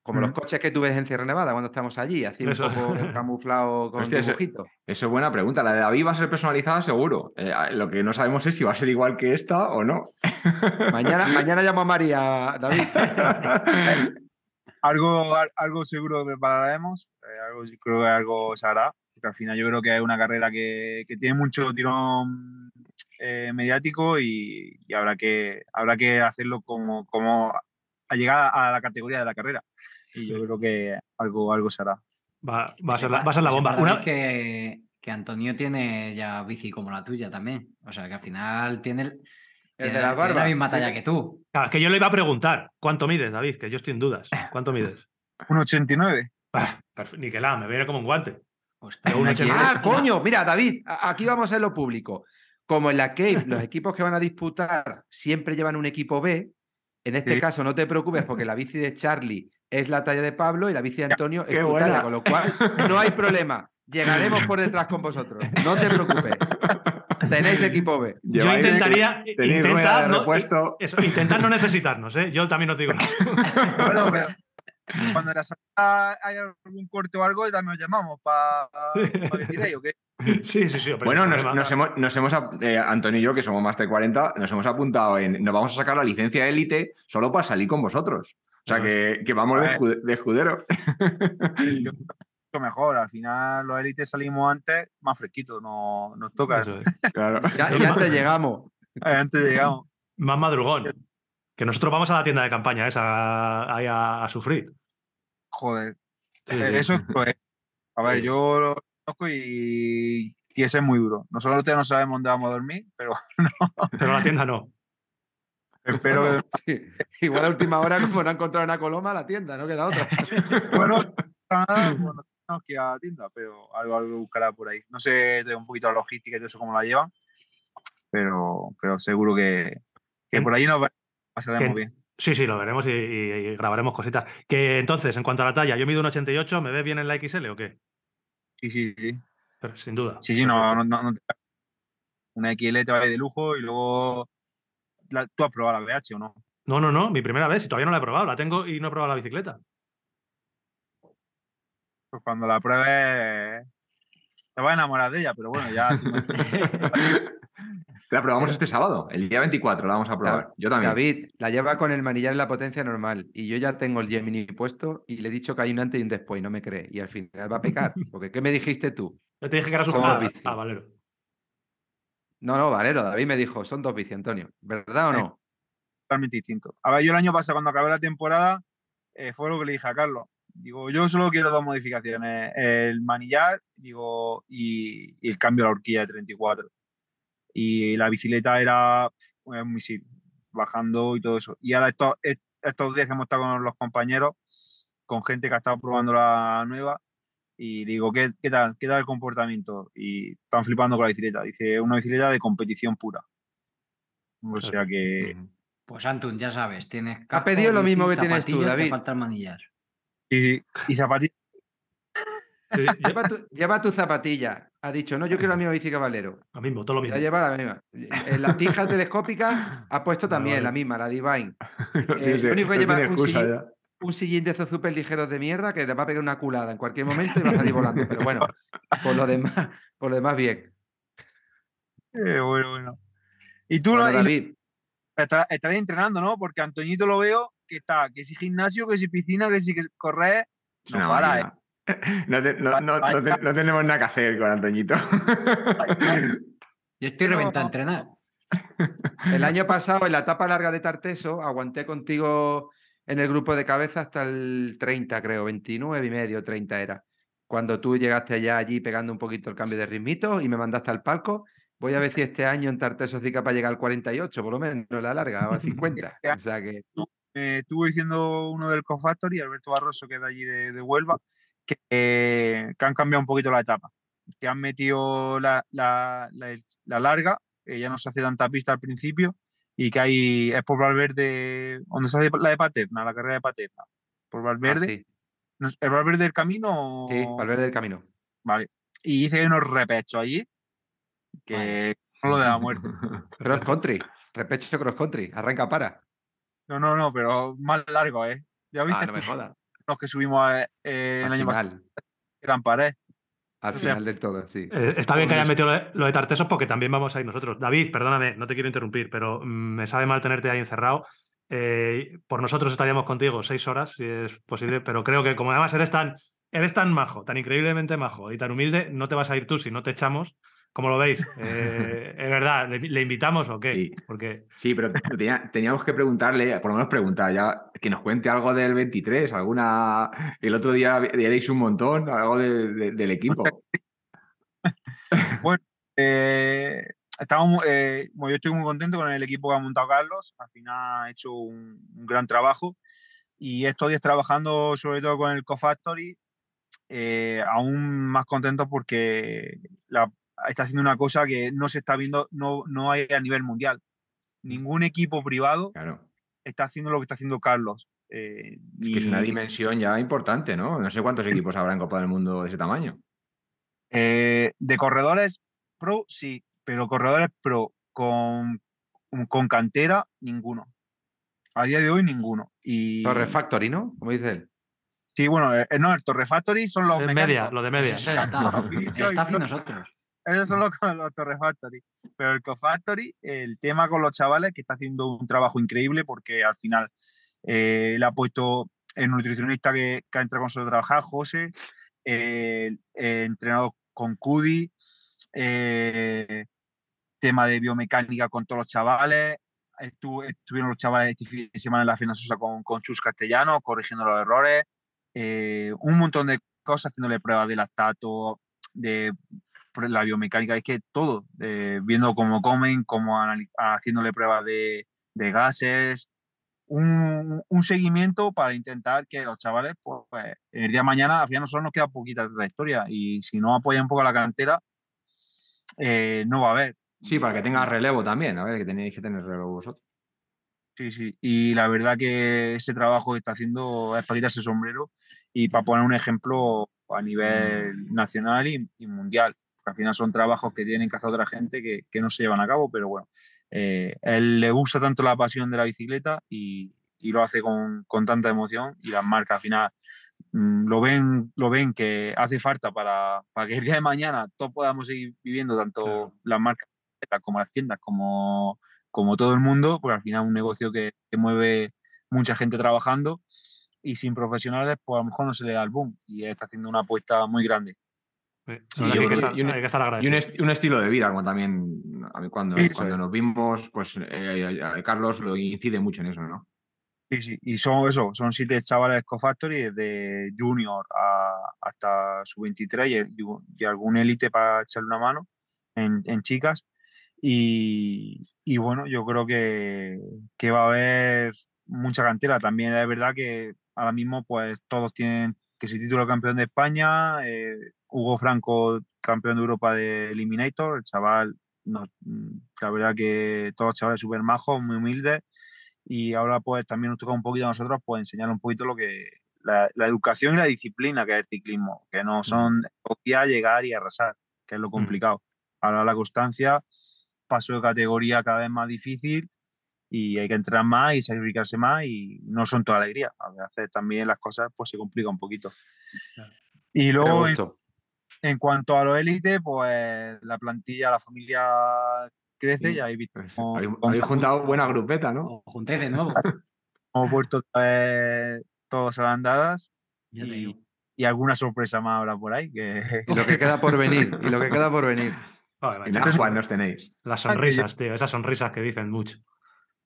como los Ujú. coches que tú ves en Sierra Nevada cuando estamos allí, así Eso. un poco camuflado con Hostia, eso- dibujitos. Eso es buena pregunta. La de David va a ser personalizada seguro. Eh, lo que no sabemos es si va a ser igual que esta o no. Mañana, mañana llamo a María, David. Algo, al- algo seguro que prepararemos, eh, algo, creo que algo se hará, porque al final yo creo que es una carrera que, que tiene mucho tirón eh, mediático y, y habrá, que, habrá que hacerlo como, como a llegar a la categoría de la carrera. Y yo creo que algo, algo se hará. Va, va a ser la, va a ser la bomba. Una- que, que Antonio tiene ya bici como la tuya también. O sea, que al final tiene, el- El de la- las tiene la barbas. misma talla que tú. Claro, es que yo le iba a preguntar, ¿cuánto mides, David? Que yo estoy en dudas. ¿Cuánto mides? Un 89. Ah, Niquelá, me viene como un guante. Hostia, Yo un una 80. quiere- Ah, coño, mira, David, aquí vamos a lo público. Como en la Cave, los equipos que van a disputar siempre llevan un equipo B, en este Sí. caso no te preocupes porque la bici de Charlie es la talla de Pablo y la bici de Antonio qué es tu talla, con lo cual no hay problema. Llegaremos por detrás con vosotros. No te preocupes. Tenéis equipo B. Yo Lleváis- intentaría. Intentar no, repuesto. eso, intentar no necesitarnos, ¿eh? Yo también os digo. Bueno, pero cuando en la salida hay algún corte o algo, también os llamamos para que tiréis o qué. Sí, sí, sí. Bueno, nos, hemos, nos hemos eh, Antonio y yo, que somos más de 40, nos hemos apuntado en. Nos vamos a sacar la licencia élite solo para salir con vosotros. O sea, que, que vamos de escudero. Mejor. Al final, los élites salimos antes, más fresquitos, no, nos toca. Eso es. Claro. Ya, ya te llegamos. Antes llegamos. Más madrugón. Que nosotros vamos a la tienda de campaña esa a, a sufrir. Joder. Sí, sí. Eso pues, A ver, Sí. yo lo conozco y, y ese es muy duro. Nosotros no sabemos dónde vamos a dormir, pero Pero la tienda no. espero que. Sí. Igual a última hora, como no han encontrado una coloma, la tienda, no queda otra. Bueno, nada, bueno, que a la tienda, pero algo, algo buscará por ahí. No sé un poquito la logística y todo eso cómo la llevan, pero, pero seguro que, que por ahí nos pasaremos en- bien. Sí, sí, lo veremos y, grabaremos cositas. Que entonces, en cuanto a la talla, yo mido un 88, ¿me ves bien en la XL o qué? Sí, sí, sí. Pero sin duda. Sí, sí, no, no, no- no te- Una XL te va a ir de lujo y luego. la- ¿Tú has probado la BH o no? No, no, no, mi primera vez y todavía no la he probado. La tengo y no he probado la bicicleta. Pues cuando la pruebes. Te vas a enamorar de ella, pero bueno, ya. La probamos este sábado, el día 24, la vamos a probar. Yo también. David, la lleva con el manillar en la potencia normal y yo ya tengo el Gemini puesto y le he dicho que hay un antes y un después y no me cree. Y al final va a pecar. Porque ¿qué me dijiste tú? Ya te dije que era su ah, ah, Valero. No, no, Valero, David me dijo, son dos bici, Antonio. ¿Verdad o Sí. no? totalmente distinto. A ver, yo el año pasado, cuando acabé la temporada, eh, fue lo que le dije a Carlos. Digo, yo solo quiero dos modificaciones: el manillar digo, y, y el cambio de la horquilla de 34. Y la bicicleta era un misil, bajando y todo eso. Y ahora estos, est- estos días que hemos estado con los compañeros, con gente que ha estado probando la nueva, y digo, ¿qué, qué tal? ¿Qué tal el comportamiento? Y están flipando con la bicicleta. Dice, una bicicleta de competición pura. O sea que. Pues Antun, ya sabes, tienes. Ha pedido lo mismo que tienes tú, David. Te falta el manillar. Y, y zapatillas. Sí, Lleva tu, lleva tu zapatilla. Ha dicho, no, yo quiero la misma bici Valero. lo mismo, todo lo mismo. Ya lleva la misma. En las tijas telescópicas ha puesto también vale. la misma, la Divine. No Eh, tiene- lo único que no lleva tiene un excusa sillín-. Un sillín de esos súper ligeros de mierda que le va a pegar una culada en cualquier momento y va a salir volando. Pero bueno, por lo demás, por lo demás bien. Eh, bueno, bueno. Y tú Bueno, lo- David, estarás estarás entrenando, ¿no? Porque Antoñito lo veo que está, que si gimnasio, que si piscina, que si correr. Es No una para, ¿eh? No, te- no- no- no te- no tenemos nada que hacer con Antoñito. Yo estoy reventado a entrenar. el año pasado, en la etapa larga de Tarteso, aguanté contigo en el grupo de cabeza hasta el 30, creo, 29 y medio, 30 era. Cuando tú llegaste ya allí pegando un poquito el cambio de ritmito y me mandaste al palco. Voy a ver si este año en Tarteso sí capaz de llegar al 48, por lo menos, en la larga, o al 50. O sea que. Me estuvo diciendo uno del Cofactory, Alberto Barroso, que es de allí de, de Huelva, que, eh, que han cambiado un poquito la etapa. Que han metido la, la- la- la larga, que ya no se hace tanta pista al principio, y que hay, es por Valverde, donde sale la de Paterna, la carrera de Paterna. Por Ah, Valverde, sí, ¿no es- ¿el Valverde del Camino? sí, Valverde del Camino. Vale. Y dice que hay unos repechos allí, que son lo de la muerte. Cross country, repecho cross country, arranca para. No, no, no, pero más largo, ¿eh? Ya viste Ah, no me jodas. los que subimos eh, eh, el Al año pasado, final, eran pared. al o sea, final del todo, sí. Eh, está bien que hayan metido lo de, lo de Tartesos porque también vamos a ir nosotros. David, perdóname, no te quiero interrumpir, pero mm, me sabe mal tenerte ahí encerrado. Eh, por nosotros estaríamos contigo seis horas, si es posible, pero creo que como además eres tan, eres tan majo, tan increíblemente majo y tan humilde, no te vas a ir tú si no te echamos. Como lo veis, Eh, es verdad, ¿le, le invitamos o qué? Sí. Porque Sí, pero tenía- teníamos que preguntarle, por lo menos preguntar ya, que nos cuente algo del 23, alguna. El otro día diréis un montón, algo de- de- del equipo. Eh, estamos, eh, bueno, yo estoy muy contento con el equipo que ha montado Carlos. Al final ha hecho un, un gran trabajo. Y estos días trabajando sobre todo con el CoFactory, eh, aún más contento porque la- está haciendo una cosa que no se está viendo, no, no hay a nivel mundial. Ningún equipo privado Claro. está haciendo lo que está haciendo Carlos. Eh, Es que es una dimensión ya importante, ¿no? No sé cuántos equipos habrá en Copa del Mundo de ese tamaño. Eh, de corredores pro, sí, pero corredores pro con, con cantera, ninguno. A día de hoy, ninguno. Y, Torre Factory, ¿no? Como dice él. Sí, bueno, eh, no, el Torre Factory son los mecánicos. media, lo de media. Eso nosotros. Esos son los, los Torre Factory. Pero el Co-Factory, el tema con los chavales, que está haciendo un trabajo increíble porque al final eh, le ha puesto el nutricionista que, que ha entrado con nosotros a trabajar, José, eh, eh, entrenado con Cudi, eh, tema de biomecánica con todos los chavales. Estu- estuvieron los chavales este fin de semana en la Fina Sosa con, con Chus Castellano, corrigiendo los errores. eh, un montón de cosas, haciéndole pruebas de lactato, de la biomecánica, es que todo, eh, viendo cómo comen, cómo haciéndole pruebas de, de gases, un, un seguimiento para intentar que los chavales, pues, pues, el día de mañana, al final nosotros nos queda poquita trayectoria y si no apoyan un poco la cantera, eh, no va a haber. Sí, para que tenga relevo también. A ver, que tenéis que tener relevo vosotros. Sí, sí. Y la verdad que ese trabajo que está haciendo es para quitarse el sombrero y para poner un ejemplo a nivel nacional y, y mundial. Porque al final son trabajos que tienen que hacer otra gente que, que no se llevan a cabo, pero bueno, eh, él le gusta tanto la pasión de la bicicleta y, y lo hace con, con tanta emoción y las marcas al final mm, lo ven, lo ven que hace falta para, para que el día de mañana todos podamos seguir viviendo tanto Claro. las marcas como las tiendas, como, como todo el mundo, porque al final es un negocio que, que mueve mucha gente trabajando y sin profesionales, pues a lo mejor no se le da el boom y está haciendo una apuesta muy grande. Sí, que hay, estar, y un- hay que estar Y un, agradecido. est- un estilo de vida, como también a mí cuando, Sí, cuando sí. nos vimos, pues eh, eh, Carlos lo incide mucho en eso, ¿no? Sí, sí. Y son eso, son siete chavales de Factory desde junior a- hasta su 23 y, y- y algún élite para echarle una mano en, en chicas. Y, y bueno, yo creo que, que va a haber mucha cantera. También es verdad que ahora mismo pues todos tienen que si título campeón de España, eh, Hugo Franco campeón de Europa de Eliminator, el chaval, no- mm, la verdad que todos chavales súper majos, muy humildes y ahora pues también nos toca un poquito a nosotros pues enseñar un poquito lo que la, la educación y la disciplina que es el ciclismo, que no son dos días llegar y arrasar, que es lo complicado. Ahora la constancia, paso de categoría cada vez más difícil y hay que entrar más y sacrificarse más y no son toda alegría. A veces también las cosas pues se complica un poquito. Y luego en, en cuanto a los élites, pues la plantilla, la familia crece Sí. y visto cómo- Habéis, habéis juntado buena grupeta, ¿no? Juntéis de nuevo. hemos otra vez todos a las andadas y, y alguna sorpresa más habrá por ahí. Que, Y lo que queda por venir. Y lo que queda por venir. Joder, En macho. Ascuas nos tenéis. Las sonrisas, tío, esas sonrisas que dicen mucho.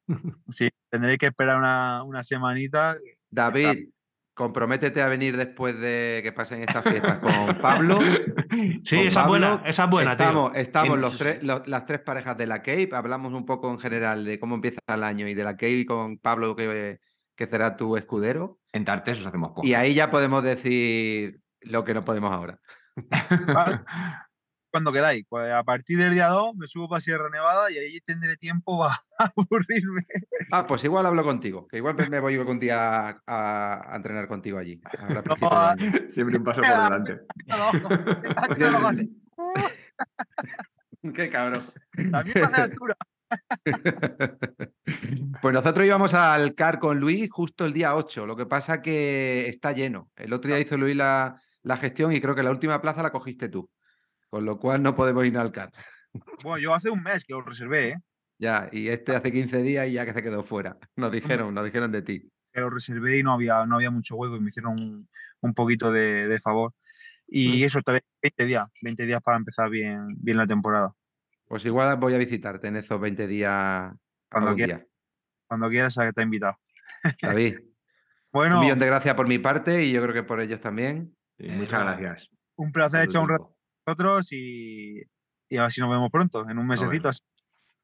sí, tendréis que esperar una, una semanita. David, comprométete a venir después de que pasen estas fiestas con Pablo. Sí, Con esa es buena, esa es buena, estamos, tío. estamos los tres, las tres parejas de la Cape. Hablamos un poco en general de cómo empieza el año y de la Cape con Pablo, que, que será tu escudero. En Tartesos hacemos poco. Y ahí ya podemos decir lo que no podemos ahora. Cuando queráis. Pues a partir del día 2 me subo para Sierra Nevada y ahí tendré tiempo para aburrirme. Ah, pues igual hablo contigo, que igual me- voy día a, a- a entrenar contigo allí. a ah. Siempre un paso por delante. Qué cabrón. También pasa de altura. Pues nosotros íbamos al CAR con Luis justo el día 8. Lo que pasa que está lleno. El otro día hizo Luis la, la gestión y creo que la última plaza la cogiste tú. Con lo cual no podemos ir al CAR. Bueno, yo hace un mes que lo reservé, ¿eh? Ya, y este hace 15 días y ya que se quedó fuera. Nos dijeron, nos dijeron de ti. que lo reservé y no había, no había mucho hueco y me hicieron un, un poquito de, de favor. Y eso, todavía 20 días, 20 días para empezar bien, bien la temporada. Pues igual voy a visitarte en esos 20 días Cuando quieras. día. Cuando quieras, sabes que está invitado. David, un Bueno, millón de gracias por mi parte y yo creo que por ellos también. Sí, Eh, muchas gracias. un placer echar un rato nosotros y, y a ver si nos vemos pronto, en un mesecito. así.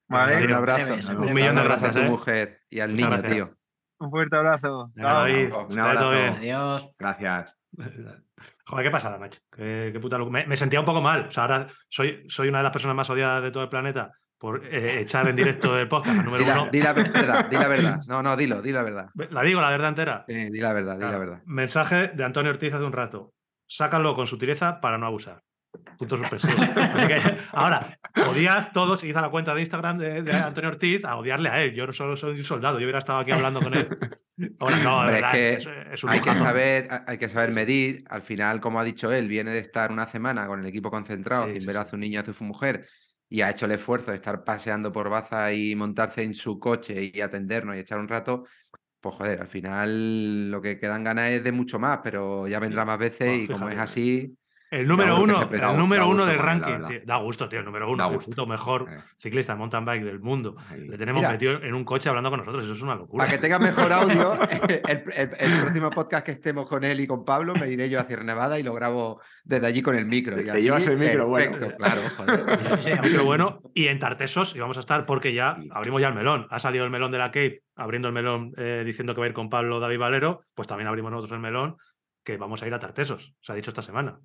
Vale, Un abrazo. Un millón de Un abrazo gracias, a tu ¿eh? mujer y al Muchas niño, gracias. tío. un fuerte abrazo. Chao. Un abrazo. bien. Adiós. Gracias. Joder, qué pasada, macho. Qué, qué puta locura. Me, me sentía un poco mal. O sea, ahora soy, soy una de las personas más odiadas de todo el planeta por eh, echar en directo el podcast número Di la, uno. di la verdad, di la verdad. No, no, dilo, di la verdad. La digo, la verdad entera. Eh, di la verdad, di la verdad. Mensaje de Antonio Ortiz hace un rato. Sácalo con sutileza para no abusar. Punto suspensivo. Así que ahora, odiad todos, id a la cuenta de Instagram de, de Antonio Ortiz a odiarle a él. Yo no solo soy un soldado, yo hubiera estado aquí hablando con él. Ahora, no, Hombre, es que es, es un Hay que saber, hay que saber medir. Al final, como ha dicho él, viene de estar una semana con el equipo concentrado, Sí, sin sí, ver a su niño y a su mujer, y ha hecho el esfuerzo de estar paseando por Baza y montarse en su coche y atendernos y echar un rato. Pues joder, al final lo que quedan ganas es de mucho más, pero ya vendrá más veces Bueno, y como es así, El número uno, siempre, el da número da uno del ranking. tío. Da gusto, tío, el número uno. Da el gusto. puto mejor Eh, ciclista de mountain bike del mundo. ahí. Le tenemos Mira. metido en un coche hablando con nosotros. Eso es una locura. para que tenga mejor audio, el, el- el próximo podcast que estemos con él y con Pablo, me iré yo a Sierra Nevada y lo grabo desde allí con el micro. y Te así, llevas el micro, bueno. claro, joder. Pero bueno, y en Tartesos, y vamos a estar porque ya abrimos ya el melón. Ha salido el melón de la Cape, abriendo el melón eh, diciendo que va a ir con Pablo David Valero, pues también abrimos nosotros el melón, que vamos a ir a Tartesos. Se ha dicho esta semana.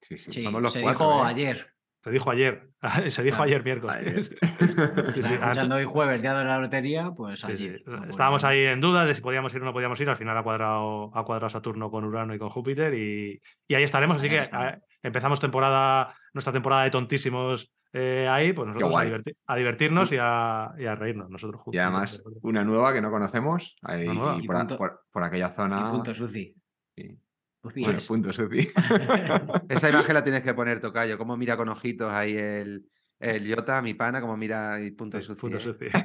Sí, sí. Sí, vamos los se cuatro, dijo ¿eh? ayer. Se dijo ayer. Se dijo Ah, ayer miércoles. ayer. Sí, sí, escuchando hoy jueves, día de la lotería, pues sí. ayer. Ah, pues Estábamos ahí en duda de si podíamos ir o no podíamos ir. Al final ha cuadrado, ha cuadrado Saturno con Urano y con Júpiter y, y ahí estaremos. Así Ahí que estamos. eh, empezamos temporada, nuestra temporada de tontísimos eh, ahí, pues nosotros a, a divertirnos y a, y a reírnos nosotros juntos. Y además, una nueva que no conocemos. ahí, y por, a- punto- por- por aquella zona. Y punto suci. Sí. Suci Bueno, punto suci. Esa imagen la tienes que poner, Tocayo. Cómo mira con ojitos ahí el, el Jota, mi pana, cómo mira y punto Sí, sucio. punto ¿eh? sucio.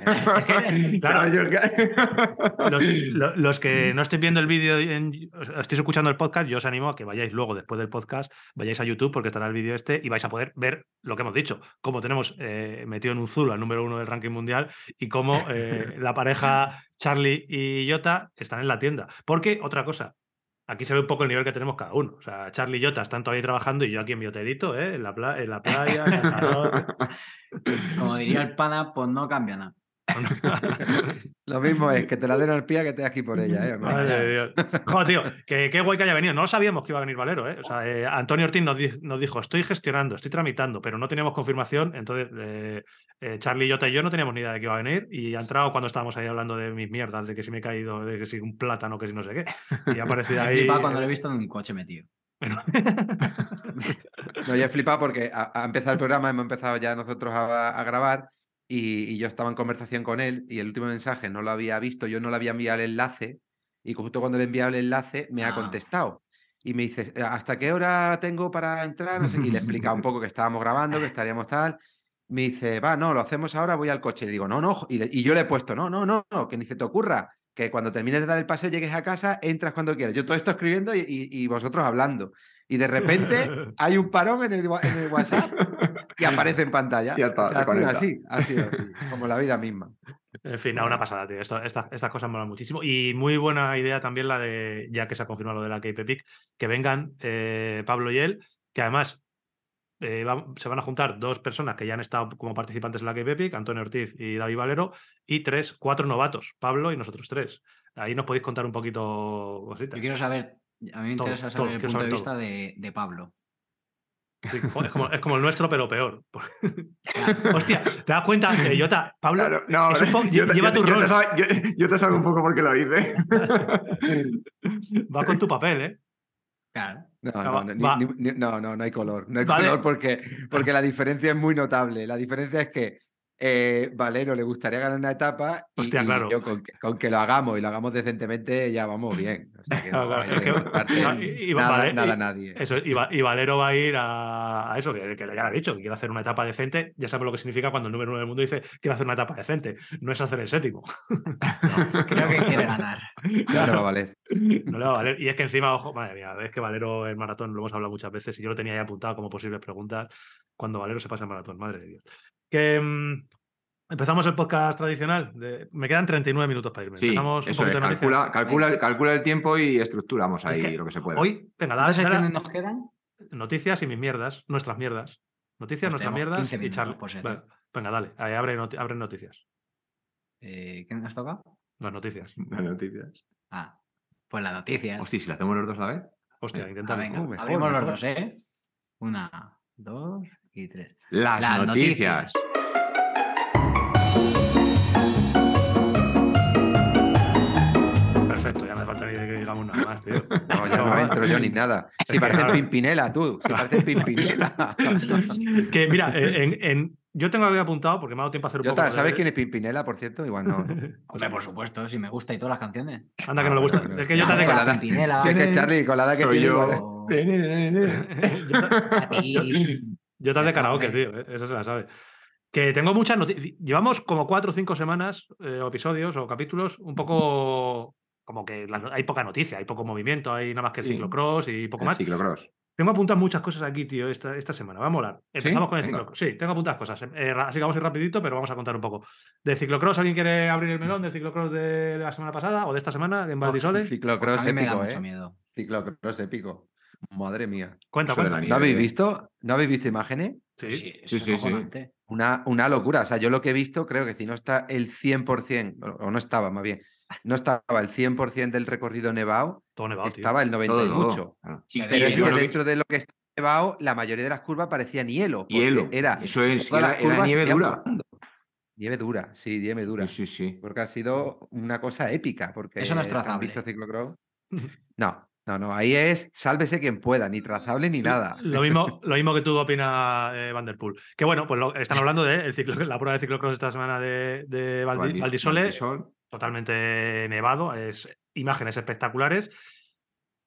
Eh, Claro, yo- los, lo- los que no estéis viendo el vídeo, estéis escuchando el podcast, yo os animo a que vayáis luego, después del podcast, vayáis a YouTube porque estará el vídeo este y vais a poder ver lo que hemos dicho, cómo tenemos eh, metido en un zulo al número uno del ranking mundial y cómo eh, la pareja Charlie y Jota están en la tienda. Porque, otra cosa, aquí se ve un poco el nivel que tenemos cada uno. O sea, Charlie y Jota están todavía trabajando y yo aquí en mi hotelito, ¿eh? en, la pla- en la playa, en el calor. Como diría el pana, pues no cambia nada. Lo mismo es que te la den al pie a que te aquí por ella, ¿eh? Madre de Dios. Joder, tío, que, qué guay que haya venido. No lo sabíamos que iba a venir Valero, ¿eh? O sea, eh, Antonio Ortiz nos, di- nos dijo, estoy gestionando, estoy tramitando, pero no teníamos confirmación. Entonces, eh, eh, Charlie, Jota y yo no teníamos ni idea de que iba a venir. Y ha entrado cuando estábamos ahí hablando de mis mierdas, de que si me he caído, de que si un plátano, que si no sé qué. Y ha aparecido ahí. flipa cuando lo he visto en un coche metido. No, yo he flipado porque ha, ha empezado el programa, hemos empezado ya nosotros a, a grabar y, y yo estaba en conversación con él y el último mensaje no lo había visto, yo no le había enviado el enlace y justo cuando le he enviado el enlace me ha Ah. contestado. Y me dice, ¿hasta qué hora tengo para entrar? No sé, y le he explicado un poco que estábamos grabando, que estaríamos tal. Me dice, va, no, lo hacemos ahora, voy al coche. Y le digo, no, no. Y, le- y yo le he puesto, no, no, no, no, que ni se te ocurra. Que cuando termines de dar el paseo, llegues a casa, entras cuando quieras. Yo todo esto escribiendo y- y vosotros hablando. Y de repente hay un parón en el, wa- en el WhatsApp y aparece en pantalla. Ya está, O sea, se ha sido conecta. así, ha sido así, como la vida misma. En fin, no, una pasada, tío. Esto- esta- estas cosas molan muchísimo. Y muy buena idea también la de, ya que se ha confirmado lo de la Cape Epic, que vengan eh, Pablo y él, que además eh, va- se van a juntar dos personas que ya han estado como participantes en la Cape Epic, Antonio Ortiz y David Valero, y tres, cuatro novatos, Pablo y nosotros tres. Ahí nos podéis contar un poquito cositas. Yo quiero saber, a mí me Todo, interesa todo, saber el punto saber de vista de, de Pablo. Sí, es, como, es como el nuestro, pero peor. Hostia, ¿te das cuenta? Eh, Jota, Pablo, Claro, no, es un po- yo, te- lleva yo tu yo rol. te sal- yo, yo te salgo un poco porque lo dice. va con tu papel, ¿eh? Claro. No, no, no, ni- va. ni- ni- no, no, no hay color. No hay Vale. color porque, porque la diferencia es muy notable. La diferencia es que eh, Valero le gustaría ganar una etapa y, Hostia, y claro. yo con que, con que lo hagamos y lo hagamos decentemente ya vamos bien. O sea que no claro, no, y- y nada, nadie. Eso, y, Va- y Valero va a ir a, a eso, que, que ya lo ha dicho, que quiere hacer una etapa decente. Ya sabe lo que significa cuando el número uno del mundo dice quiere hacer una etapa decente. No es hacer el séptimo. Creo que quiere ganar. Claro, va a valer. No le va a valer. Y es que encima, ojo, madre mía, es que Valero el maratón lo hemos hablado muchas veces y yo lo tenía ya apuntado como posibles preguntas cuando Valero se pasa el maratón, madre de Dios. Que mm, empezamos el podcast tradicional. de- me quedan 39 minutos para irme. Sí, empezamos un es. poquito de noticias. Calcula, calcula, calcula el tiempo y estructuramos Es ahí que lo que se pueda. Hoy, venga, ¿Cuántas secciones nos quedan? noticias y mis mierdas, nuestras mierdas. Noticias, Pues nuestras mierdas 15 y minutos charla. por sección. Venga, venga, dale, ahí abre, noti- abre noticias. Eh, ¿Qué nos toca? Las noticias. Las noticias. Ah, pues las noticias. Hostia, si lo hacemos los dos a la vez. Hostia, Venga, Ah, intenta. venga, mejor, abrimos los dos, ¿eh? Una, dos y tres. Las, Las noticias. Perfecto, ya hace falta ni que digamos nada más, tío. No, ya no entro yo ni nada. Si pareces. Pimpinela, tú. Si pareces Pimpinela. que mira, eh, en, en- yo tengo aquí apuntado porque me ha dado tiempo a hacer un poco. Jota, de ¿sabes quién es Pimpinela, por cierto? Igual no. Hombre, por supuesto, si me gusta y todas las canciones. Anda que no le gusta. es que la cara. edad- Pimpinela, Que es que Charlie, con la edad que tiene. yo. Jota Ya de karaoke, tío. eh, Eso se la sabe. Que tengo muchas noticias. Llevamos como cuatro o cinco semanas, eh, episodios o capítulos, un poco como que hay poca noticia, hay poco movimiento, hay nada más que el Sí. ciclocross y poco El más. Ciclocross. Tengo apuntadas muchas cosas aquí, tío, esta, esta semana. Va a molar. Empezamos con el ciclocross. Sí, tengo apuntadas cosas. eh, así que vamos a ir rapidito, pero vamos a contar un poco. De ciclocross, ¿alguien quiere abrir el melón del ciclocross de la semana pasada o de esta semana en Valdisole? Pues Ciclocross a mí me da épico, mucho ¿eh? miedo. Ciclocross épico. Madre mía. Cuenta, ¿No habéis visto? ¿No habéis visto imágenes? Sí. Sí, sí, sí, sí. Una, una locura. O sea, yo lo que he visto, creo que si no está el 100%, o o no estaba más bien, no estaba el 100% del recorrido nevado, Todo nevado, tío. estaba el 90 Todo, y todo. mucho. Claro. Se Y- ve Pero y es bien, yo que creo que- dentro de lo que está nevado, la mayoría de las curvas parecían hielo. Hielo. Era Eso es, era, era nieve dura. Nieve dura, sí, nieve dura. Sí, sí, sí. Porque ha sido una cosa épica. Porque Eso no es ¿han trazable. visto ciclocross? No, no, no. Ahí es sálvese quien pueda, ni trazable ni nada. Lo mismo, lo mismo que tú opina eh, Vanderpool. Que bueno, pues lo- están hablando de el ciclo- la prueba de ciclocross esta semana de, de Valdi- Valdi- Valdisole, Valdisol. Totalmente nevado, es imágenes espectaculares.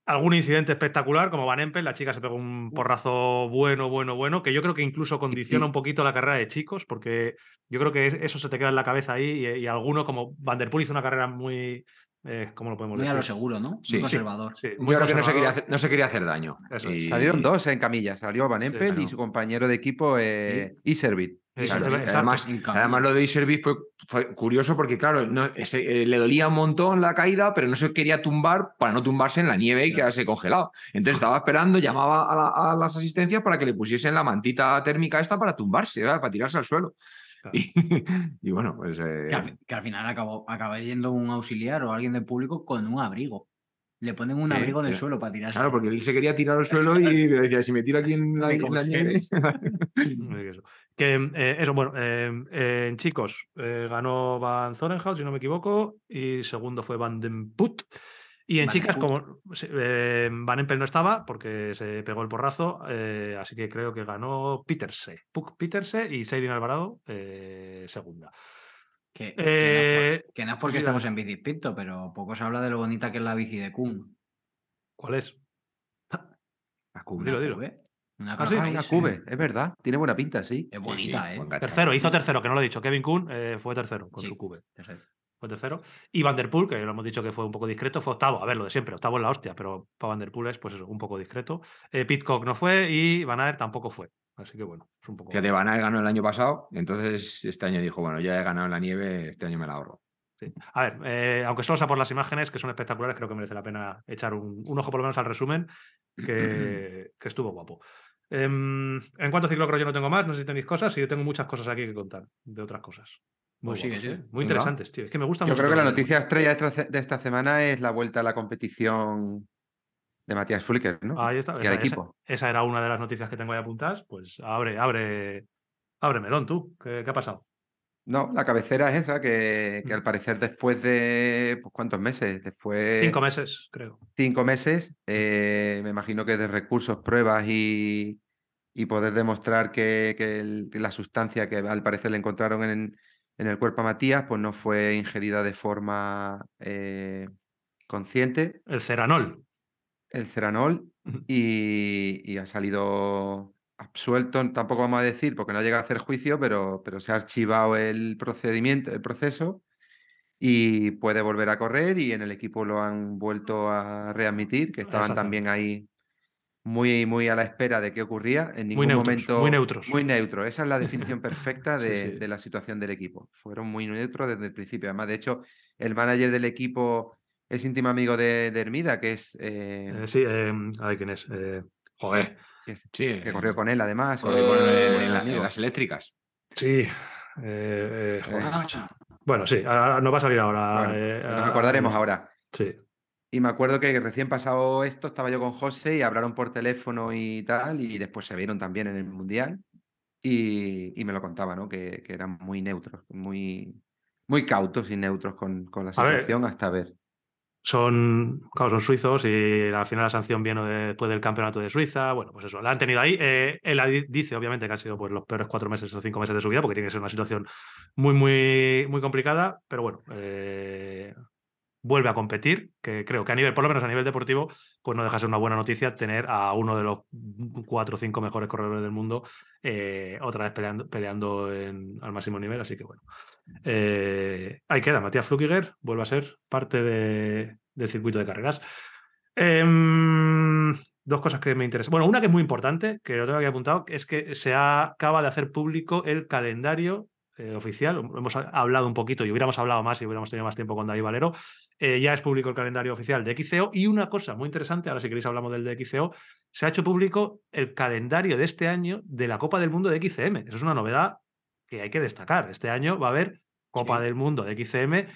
Algún incidente espectacular, como Van Empel, la chica se pegó un porrazo bueno, bueno, bueno, que yo creo que incluso condiciona un poquito la carrera de chicos, porque yo creo que es- eso se te queda en la cabeza ahí y, y alguno como Vanderpool hizo una carrera muy, eh, ¿cómo lo podemos Muy a decir? lo seguro, ¿no? Sí, Muy sí. conservador. Sí, Yo muy creo que no se, quería conservador. hacer, no se quería hacer daño. Y- Salieron dos en camilla. Salió Van Empel y claro. su compañero de equipo, eh, Iservit. Claro, además, además lo de Iservi fue, fue curioso porque, claro, no, ese, eh, le dolía un montón la caída, pero no se quería tumbar para no tumbarse en la nieve y quedarse congelado. Entonces estaba esperando, llamaba a, la- a las asistencias para que le pusiesen la mantita térmica esta para tumbarse, ¿verdad? para tirarse al suelo. Claro. Y, y bueno, pues... eh, Que al, que al final acabó, acaba yendo un auxiliar o alguien del público con un abrigo. Le ponen un abrigo en el suelo para tirarse. Claro, porque él se quería tirar al suelo y le decía, si me tiro aquí en la, en la nieve... Que eh, eso, bueno, eh, eh, chicos, eh, ganó Van Zorenhout, si no me equivoco, y segundo fue Van den Put. Y en Van chicas, como eh, Van Empel no estaba porque se pegó el porrazo, eh, así que creo que ganó Peterse, Puk Peterse y Seirin Alvarado, eh, segunda. Que, que no es Eh, por- que no es porque sí, estamos en bici pinto, pero poco se habla de lo bonita que es la bici de Kun. ¿Cuál es? La cubre. Dilo, dilo. Cube, Una Ah, sí, Una cube, es verdad. Tiene buena pinta, sí. Es bonita, sí, ¿eh? Tercero, hizo tercero, que no lo he dicho. Kevin Kuhn eh, fue tercero con Sí. su cube. Tercero. Fue tercero. Y Vanderpool, que lo hemos dicho que fue un poco discreto, fue octavo. A ver, lo de siempre, octavo en la hostia, pero para Vanderpool es pues eso, un poco discreto. Eh, Pitcock no fue y Van Aert tampoco fue. Así que bueno, es un poco. Fíjate, Van Aert ganó el año pasado, entonces este año dijo, bueno, ya he ganado en la nieve, este año me la ahorro. Sí. A ver, eh, aunque solo sea por las imágenes, que son espectaculares, creo que merece la pena echar un, un ojo por lo menos al resumen, que, que estuvo guapo. Em, en cuanto a ciclocross yo no tengo más, no sé si tenéis cosas, y yo tengo muchas cosas aquí que contar, de otras cosas. Muy, Pues ¿eh? Muy interesantes, tío. Es que me gusta Yo mucho. creo que todo la que noticia estrella de esta, de esta semana es la vuelta a la competición de Matías Flicker, ¿no? Ahí está. y Esa, al equipo. esa era una de las noticias que tengo ahí apuntadas. Pues abre, abre, abre melón tú. ¿Qué, qué ha pasado? No, la cabecera es esa, que, que Mm. al parecer después de, pues, ¿cuántos meses? Después Cinco meses, creo. cinco meses, eh, me imagino que de recursos, pruebas y, y poder demostrar que, que el- que la sustancia que al parecer le encontraron en, en el cuerpo a Matías, pues no fue ingerida de forma eh, consciente, El ceranol. El ceranol, y, y ha salido absuelto, tampoco vamos a decir, porque no llega a hacer juicio, pero, pero se ha archivado el procedimiento, el proceso y puede volver a correr y en el equipo lo han vuelto a readmitir, que estaban también ahí muy, muy a la espera de qué ocurría. En ningún neutros, momento. muy neutros. Muy neutro. Esa es la definición perfecta Sí, de, sí. de la situación del equipo. Fueron muy neutros desde el principio. Además, de hecho, el manager del equipo es íntimo amigo de, de Hermida, que es. eh, Eh, sí, eh, a ver quién es. Eh, joder. que, es- Sí, que corrió con él, además. corrió con- en- buen en la- en amigo. las eléctricas. Sí. eh, eh, joder, Eh, macho. Bueno, sí, ahora- no va a salir ahora. bueno, eh, nos a- acordaremos a- ahora. Sí. Y me acuerdo que recién pasado esto, estaba yo con José y hablaron por teléfono y tal, y después se vieron también en el Mundial. Y, y me lo contaba, ¿no? Que, que eran muy neutros, muy, muy cautos y neutros con, con la ver, situación hasta ver. Son, claro, son suizos y al final la sanción viene después del campeonato de Suiza. Bueno, pues eso, la han tenido ahí. Eh, él di- dice, obviamente, que han sido pues, los peores cuatro meses o cinco meses de su vida, porque tiene que ser una situación muy, muy, muy complicada. Pero bueno, eh, vuelve a competir, que creo que a nivel, por lo menos a nivel deportivo, pues no deja de ser una buena noticia tener a uno de los cuatro o cinco mejores corredores del mundo eh, otra vez peleando, peleando en- al máximo nivel. Así que bueno. Eh, ahí queda, Matías Flukiger vuelve a ser parte de- del circuito de carreras. Em, dos cosas que me interesan. Bueno, una que es muy importante, que lo tengo aquí apuntado, es que se acaba de hacer público el calendario eh, oficial. Hemos ha- hablado un poquito y hubiéramos hablado más y hubiéramos tenido más tiempo con David Valero. Eh, ya es público el calendario oficial de XCO y una cosa muy interesante, ahora si queréis hablamos del de XCO, se ha hecho público el calendario de este año de la Copa del Mundo de XCM. Eso es una novedad que hay que destacar. Este año va a haber Copa Sí. del Mundo de XCM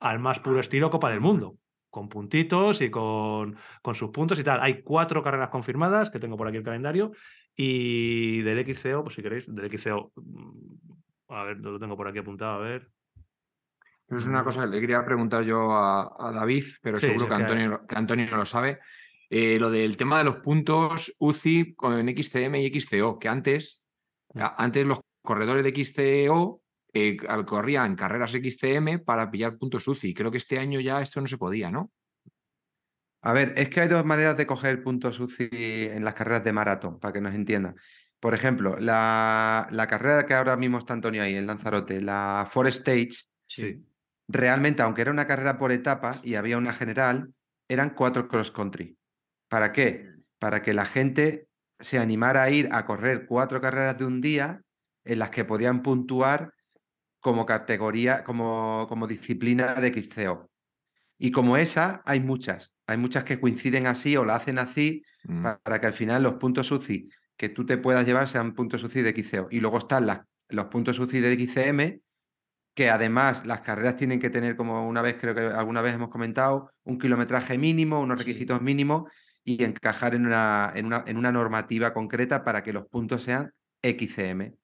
al más puro estilo Copa del Mundo, con puntitos y con, con sus puntos y tal. Hay cuatro carreras confirmadas, que tengo por aquí el calendario, y del XCO, pues si queréis, del XCO, mm, a ver, lo tengo por aquí apuntado, a ver. Es una cosa que le quería preguntar yo a, a David, pero Sí, seguro sí, que, Antonio, que Antonio no lo sabe. Eh, lo del tema de los puntos UCI con XCM y XCO, que antes, Mm. antes los corredores de XCO eh, al- corrían carreras XCM para pillar puntos UCI. Creo que este año ya esto no se podía, ¿no? A ver, es que hay dos maneras de coger puntos UCI en las carreras de maratón, para que nos entiendan. Por ejemplo, la, la carrera que ahora mismo está Antonio ahí, en Lanzarote, la Four Stage, Sí. realmente, aunque era una carrera por etapa y había una general, eran cuatro cross country. ¿Para qué? Para que la gente se animara a ir a correr cuatro carreras de un día en las que podían puntuar como categoría, como, como disciplina de XCO. Y como esa, hay muchas. Hay muchas que coinciden así o la hacen así Mm. pa- para que al final los puntos UCI que tú te puedas llevar sean puntos UCI de XCO. Y luego están las, los puntos UCI de XCM, que además las carreras tienen que tener, como una vez, creo que alguna vez hemos comentado, un kilometraje mínimo, unos Sí. requisitos mínimos y encajar en una, en una, en una normativa concreta para que los puntos sean XCM.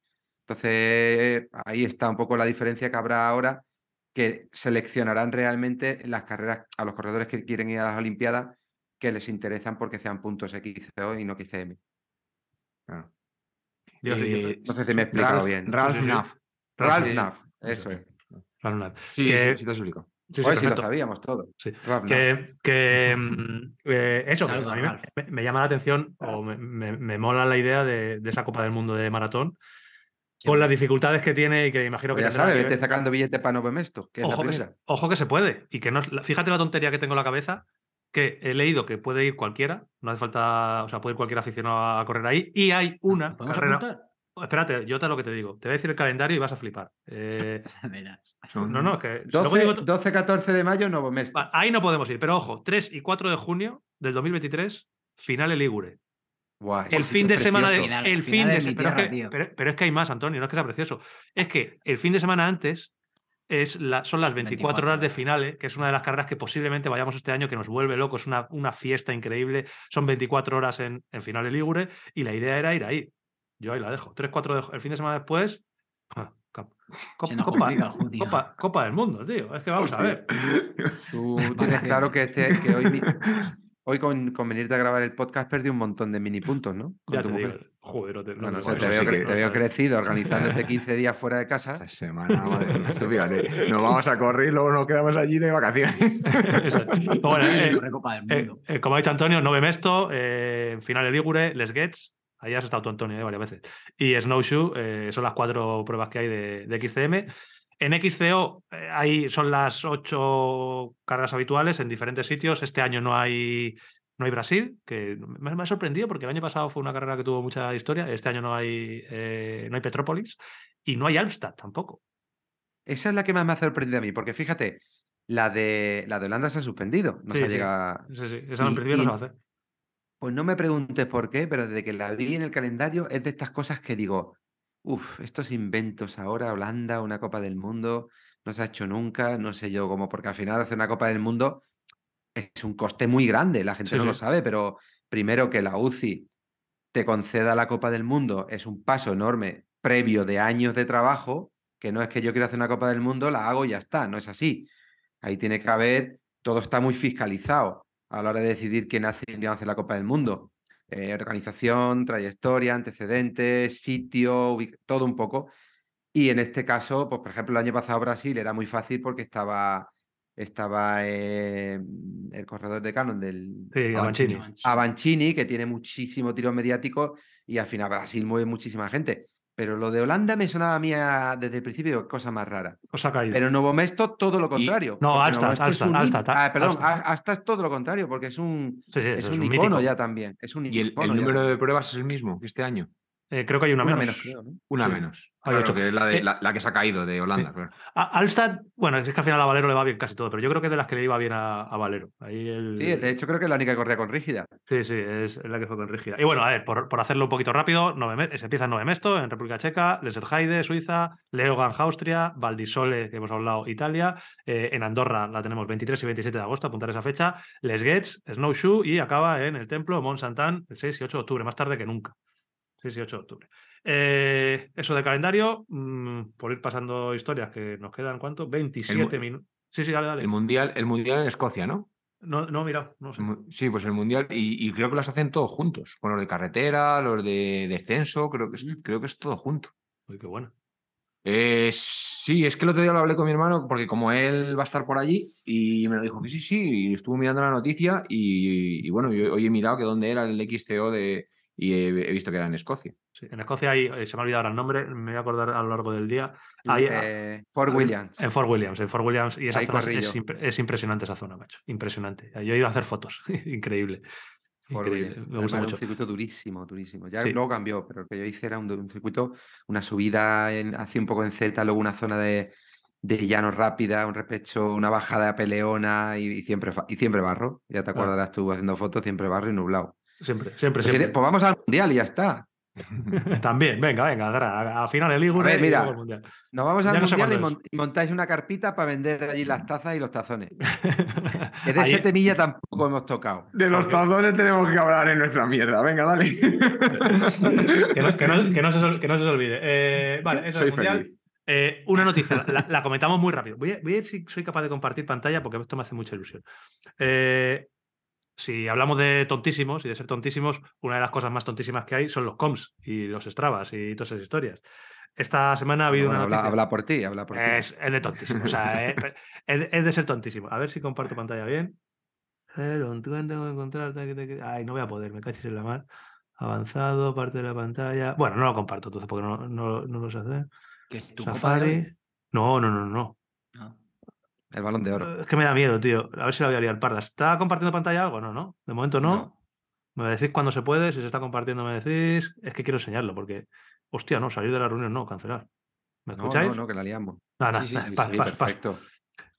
Entonces, ahí está un poco la diferencia que habrá ahora, que seleccionarán realmente las carreras a los corredores que quieren ir a las Olimpiadas que les interesan porque sean puntos XCO y no XCM. Claro. Eh, No sé si me he explicado Ralph, bien. Ralph Sí, sí, sí. Naff. Ralph sí. Naff, eso es. Claro, nada. Sí, Que- sí, sí te explico. Sí, sí, Oye, si lo sabíamos todo. Sí. Ralph Naff. Que, que, eh, eso, Saludos, a mí Ralph. me llama la atención o me, me- me mola la idea de, de esa Copa del Mundo de maratón, con las dificultades que tiene y que imagino Pues que ya sabes, vete sacando billetes para que es la ojo, que se, primera. ojo que se puede. Y que no fíjate la tontería que tengo en la cabeza, que he leído que puede ir cualquiera, no hace falta, o sea, puede ir cualquier aficionado a correr ahí. Y hay una ¿Podemos carrera. apuntar? Espérate, yo te lo que te digo. Te voy a decir el calendario y vas a flipar. Eh, no, no, es que. si luego digo 12, to- 12, 14 de mayo, Novemesto. Va, Ahí no podemos ir, pero ojo, 3 y 4 de junio del 2023, final en Ligure. El fin de semana de. precioso. Final- el final fin de pero, es que, tío. pero- pero es que hay más, Antonio, no es que sea precioso. Es que el fin de semana antes es la, son las 24, 24 horas de finales, que es una de las carreras que posiblemente vayamos este año, que nos vuelve locos, es una, una fiesta increíble. Son 24 horas en, en finales Ligure y la idea era ir ahí. Yo ahí la dejo. 3-4 de- el fin de semana después. copa, complica junio. copa, Copa del Mundo, tío. Es que vamos a ver. Tú tienes claro que, este, que hoy, hoy con, con venirte a grabar el podcast perdí un montón de mini puntos, ¿no? Con Ya tu te digo. mujer. Joder, no te, no No, no te veo, sí que- te veo no, crecido organizándote 15 días fuera de casa. Esta semana, madre mía, tú fíjate, nos vamos a correr y luego nos quedamos allí de vacaciones. Bueno, eh, Libre Copa del eh, Mundo. eh, como ha dicho Antonio, Nove Mesto, eh, Finale Ligure, Les Gets. Ahí has estado tú, Antonio, eh, varias veces. Y Snowshoe, eh, son las cuatro pruebas que hay de, de XCM. En XCO eh, ahí son las ocho carreras habituales en diferentes sitios. Este año no hay, no hay Brasil, que me, me ha sorprendido porque el año pasado fue una carrera que tuvo mucha historia. Este año no hay, eh, no hay Petrópolis y no hay Almstad tampoco. Esa es la que más me ha sorprendido a mí, porque fíjate, la de, la de Holanda se ha suspendido. No Sí, se sí. llega. Sí, sí, esa en principio no se va a hacer. Pues no me preguntes por qué, pero desde que la vi en el calendario es de estas cosas que digo, uff, estos inventos ahora, Holanda, una Copa del Mundo, no se ha hecho nunca, no sé yo cómo, porque al final hacer una Copa del Mundo es un coste muy grande, la gente Sí, no lo sabe, pero primero que la UCI te conceda la Copa del Mundo es un paso enorme previo de años de trabajo, que no es que yo quiero hacer una Copa del Mundo, la hago y ya está, no es así. Ahí tiene que haber, todo está muy fiscalizado a la hora de decidir quién hace, quién hace la Copa del Mundo. Eh, organización, trayectoria, antecedentes, sitio, todo un poco. Y en este caso, pues por ejemplo, el año pasado Brasil era muy fácil porque estaba, estaba eh, el corredor de Canon del Sí, Avancini. Avancini, que tiene muchísimo tiro mediático y al final Brasil mueve muchísima gente. Pero lo de Holanda me sonaba a mí a- desde el principio cosa más rara. Os ha caído. Pero Novo Mesto todo lo contrario. No, es un Alstad, hit- ah, perdón, hasta es todo lo contrario, porque es un, Sí, sí, es un un icono mítico. ya también. Es un ¿Y el, el número de pruebas es el mismo que este año? Eh, creo que hay una, Una menos. menos, creo, ¿no? Una Sí. menos. Hay Claro, ocho. que es la, de- Eh, la, la que se ha caído de Holanda, claro. A- Alstad, bueno, es que al final a Valero le va bien casi todo, pero yo creo que es de las que le iba bien a, a Valero. Ahí el... Sí, de hecho creo que es la única que corría con rígida. Sí, sí, es la que fue con rígida. Y bueno, a ver, por, por hacerlo un poquito rápido, Nove se empieza en Nove Mesto, en República Checa, Leserheide, Suiza, Leogan, Austria, Valdisole, que hemos hablado, Italia, eh, en Andorra la tenemos 23 y 27 de agosto, apuntar esa fecha, Les Gets, Snowshoe y acaba en el templo Mont Santan el 6 y 8 de octubre, más tarde que nunca. 6 y 8 de octubre. Eh, eso de calendario, mm, por ir pasando historias que nos quedan, ¿cuánto? 27 minutos. Sí, sí, dale, dale. El mundial, el mundial en Escocia, ¿no? No, no, mira, no sé. Sí, pues el mundial, y, y creo que las hacen todos juntos, con los de carretera, los de descenso, creo que es, Mm. creo que es todo junto. Uy, qué bueno. Eh, sí, es que el otro día lo hablé con mi hermano, porque como él va a estar por allí, y me lo dijo que sí, sí, y estuvo mirando la noticia, y, y bueno, yo hoy he mirado que dónde era el XTO de, y he, he visto que era en Escocia. Sí, en Escocia hay, eh, se me ha olvidado ahora el nombre, me voy a acordar a lo largo del día. Hay, Eh, Fort Williams. En Fort Williams, en Fort Williams. Y esa Ahí zona es- corrí es, yo. impre- es impresionante esa zona, macho. Impresionante. Yo he ido a hacer fotos. Increíble. Fort Increíble. Williams. Me Además gusta era mucho. un circuito durísimo, durísimo. Ya Sí. luego cambió, pero el que yo hice era un, circuito, una subida en, hacia un poco en Z, luego una zona de, de llano rápida, un repecho, una bajada peleona y, y siempre, y siempre barro. Ya te acordarás tú haciendo fotos, siempre barro y nublado. Siempre, siempre, Pues, siempre. pues vamos al mundial y ya está. También, venga, venga, a, a finales Ligure ver, mira. el Mundial. Nos vamos Ya al no sé mundial y, montáis una carpita para vender allí las tazas y los tazones. Que de Ahí- ese temilla tampoco hemos tocado. De los tazones tenemos que hablar en nuestra mierda. Venga, dale. que, no, que no- que no se, que no se os olvide. Eh, vale, eso Soy es mundial. feliz. Eh, una noticia, la, la comentamos muy rápido. Voy a, voy a ver si soy capaz de compartir pantalla porque esto me hace mucha ilusión. Eh, si hablamos de tontísimos y de ser tontísimos, una de las cosas más tontísimas que hay son los coms y los Stravas y todas esas historias. Esta semana ha habido Bueno, una habla, noticia. habla por ti, habla por ti. Es, es de tontísimo. O sea, eh, es, de- es de ser tontísimo. A ver si comparto pantalla bien. Tengo que encontrar. Ay, no voy a poder, me cachis en la mar. Avanzado, parte de la pantalla. Bueno, no lo comparto entonces porque no, no, no lo sé hacer. Que es tu Safari. hoy. No, no, no, no. El balón de oro. Eh, Es que me da miedo, tío. A ver si la voy a liar parda. ¿Está compartiendo pantalla algo? No, no. De momento no. No. Me decís cuando se puede. Si se está compartiendo, me decís. Es que quiero enseñarlo porque. Hostia, no, salir de la reunión, no, cancelar. ¿Me No, escucháis? no, no, que la liamos. Nada, Sí, sí, sí, Sí, perfecto.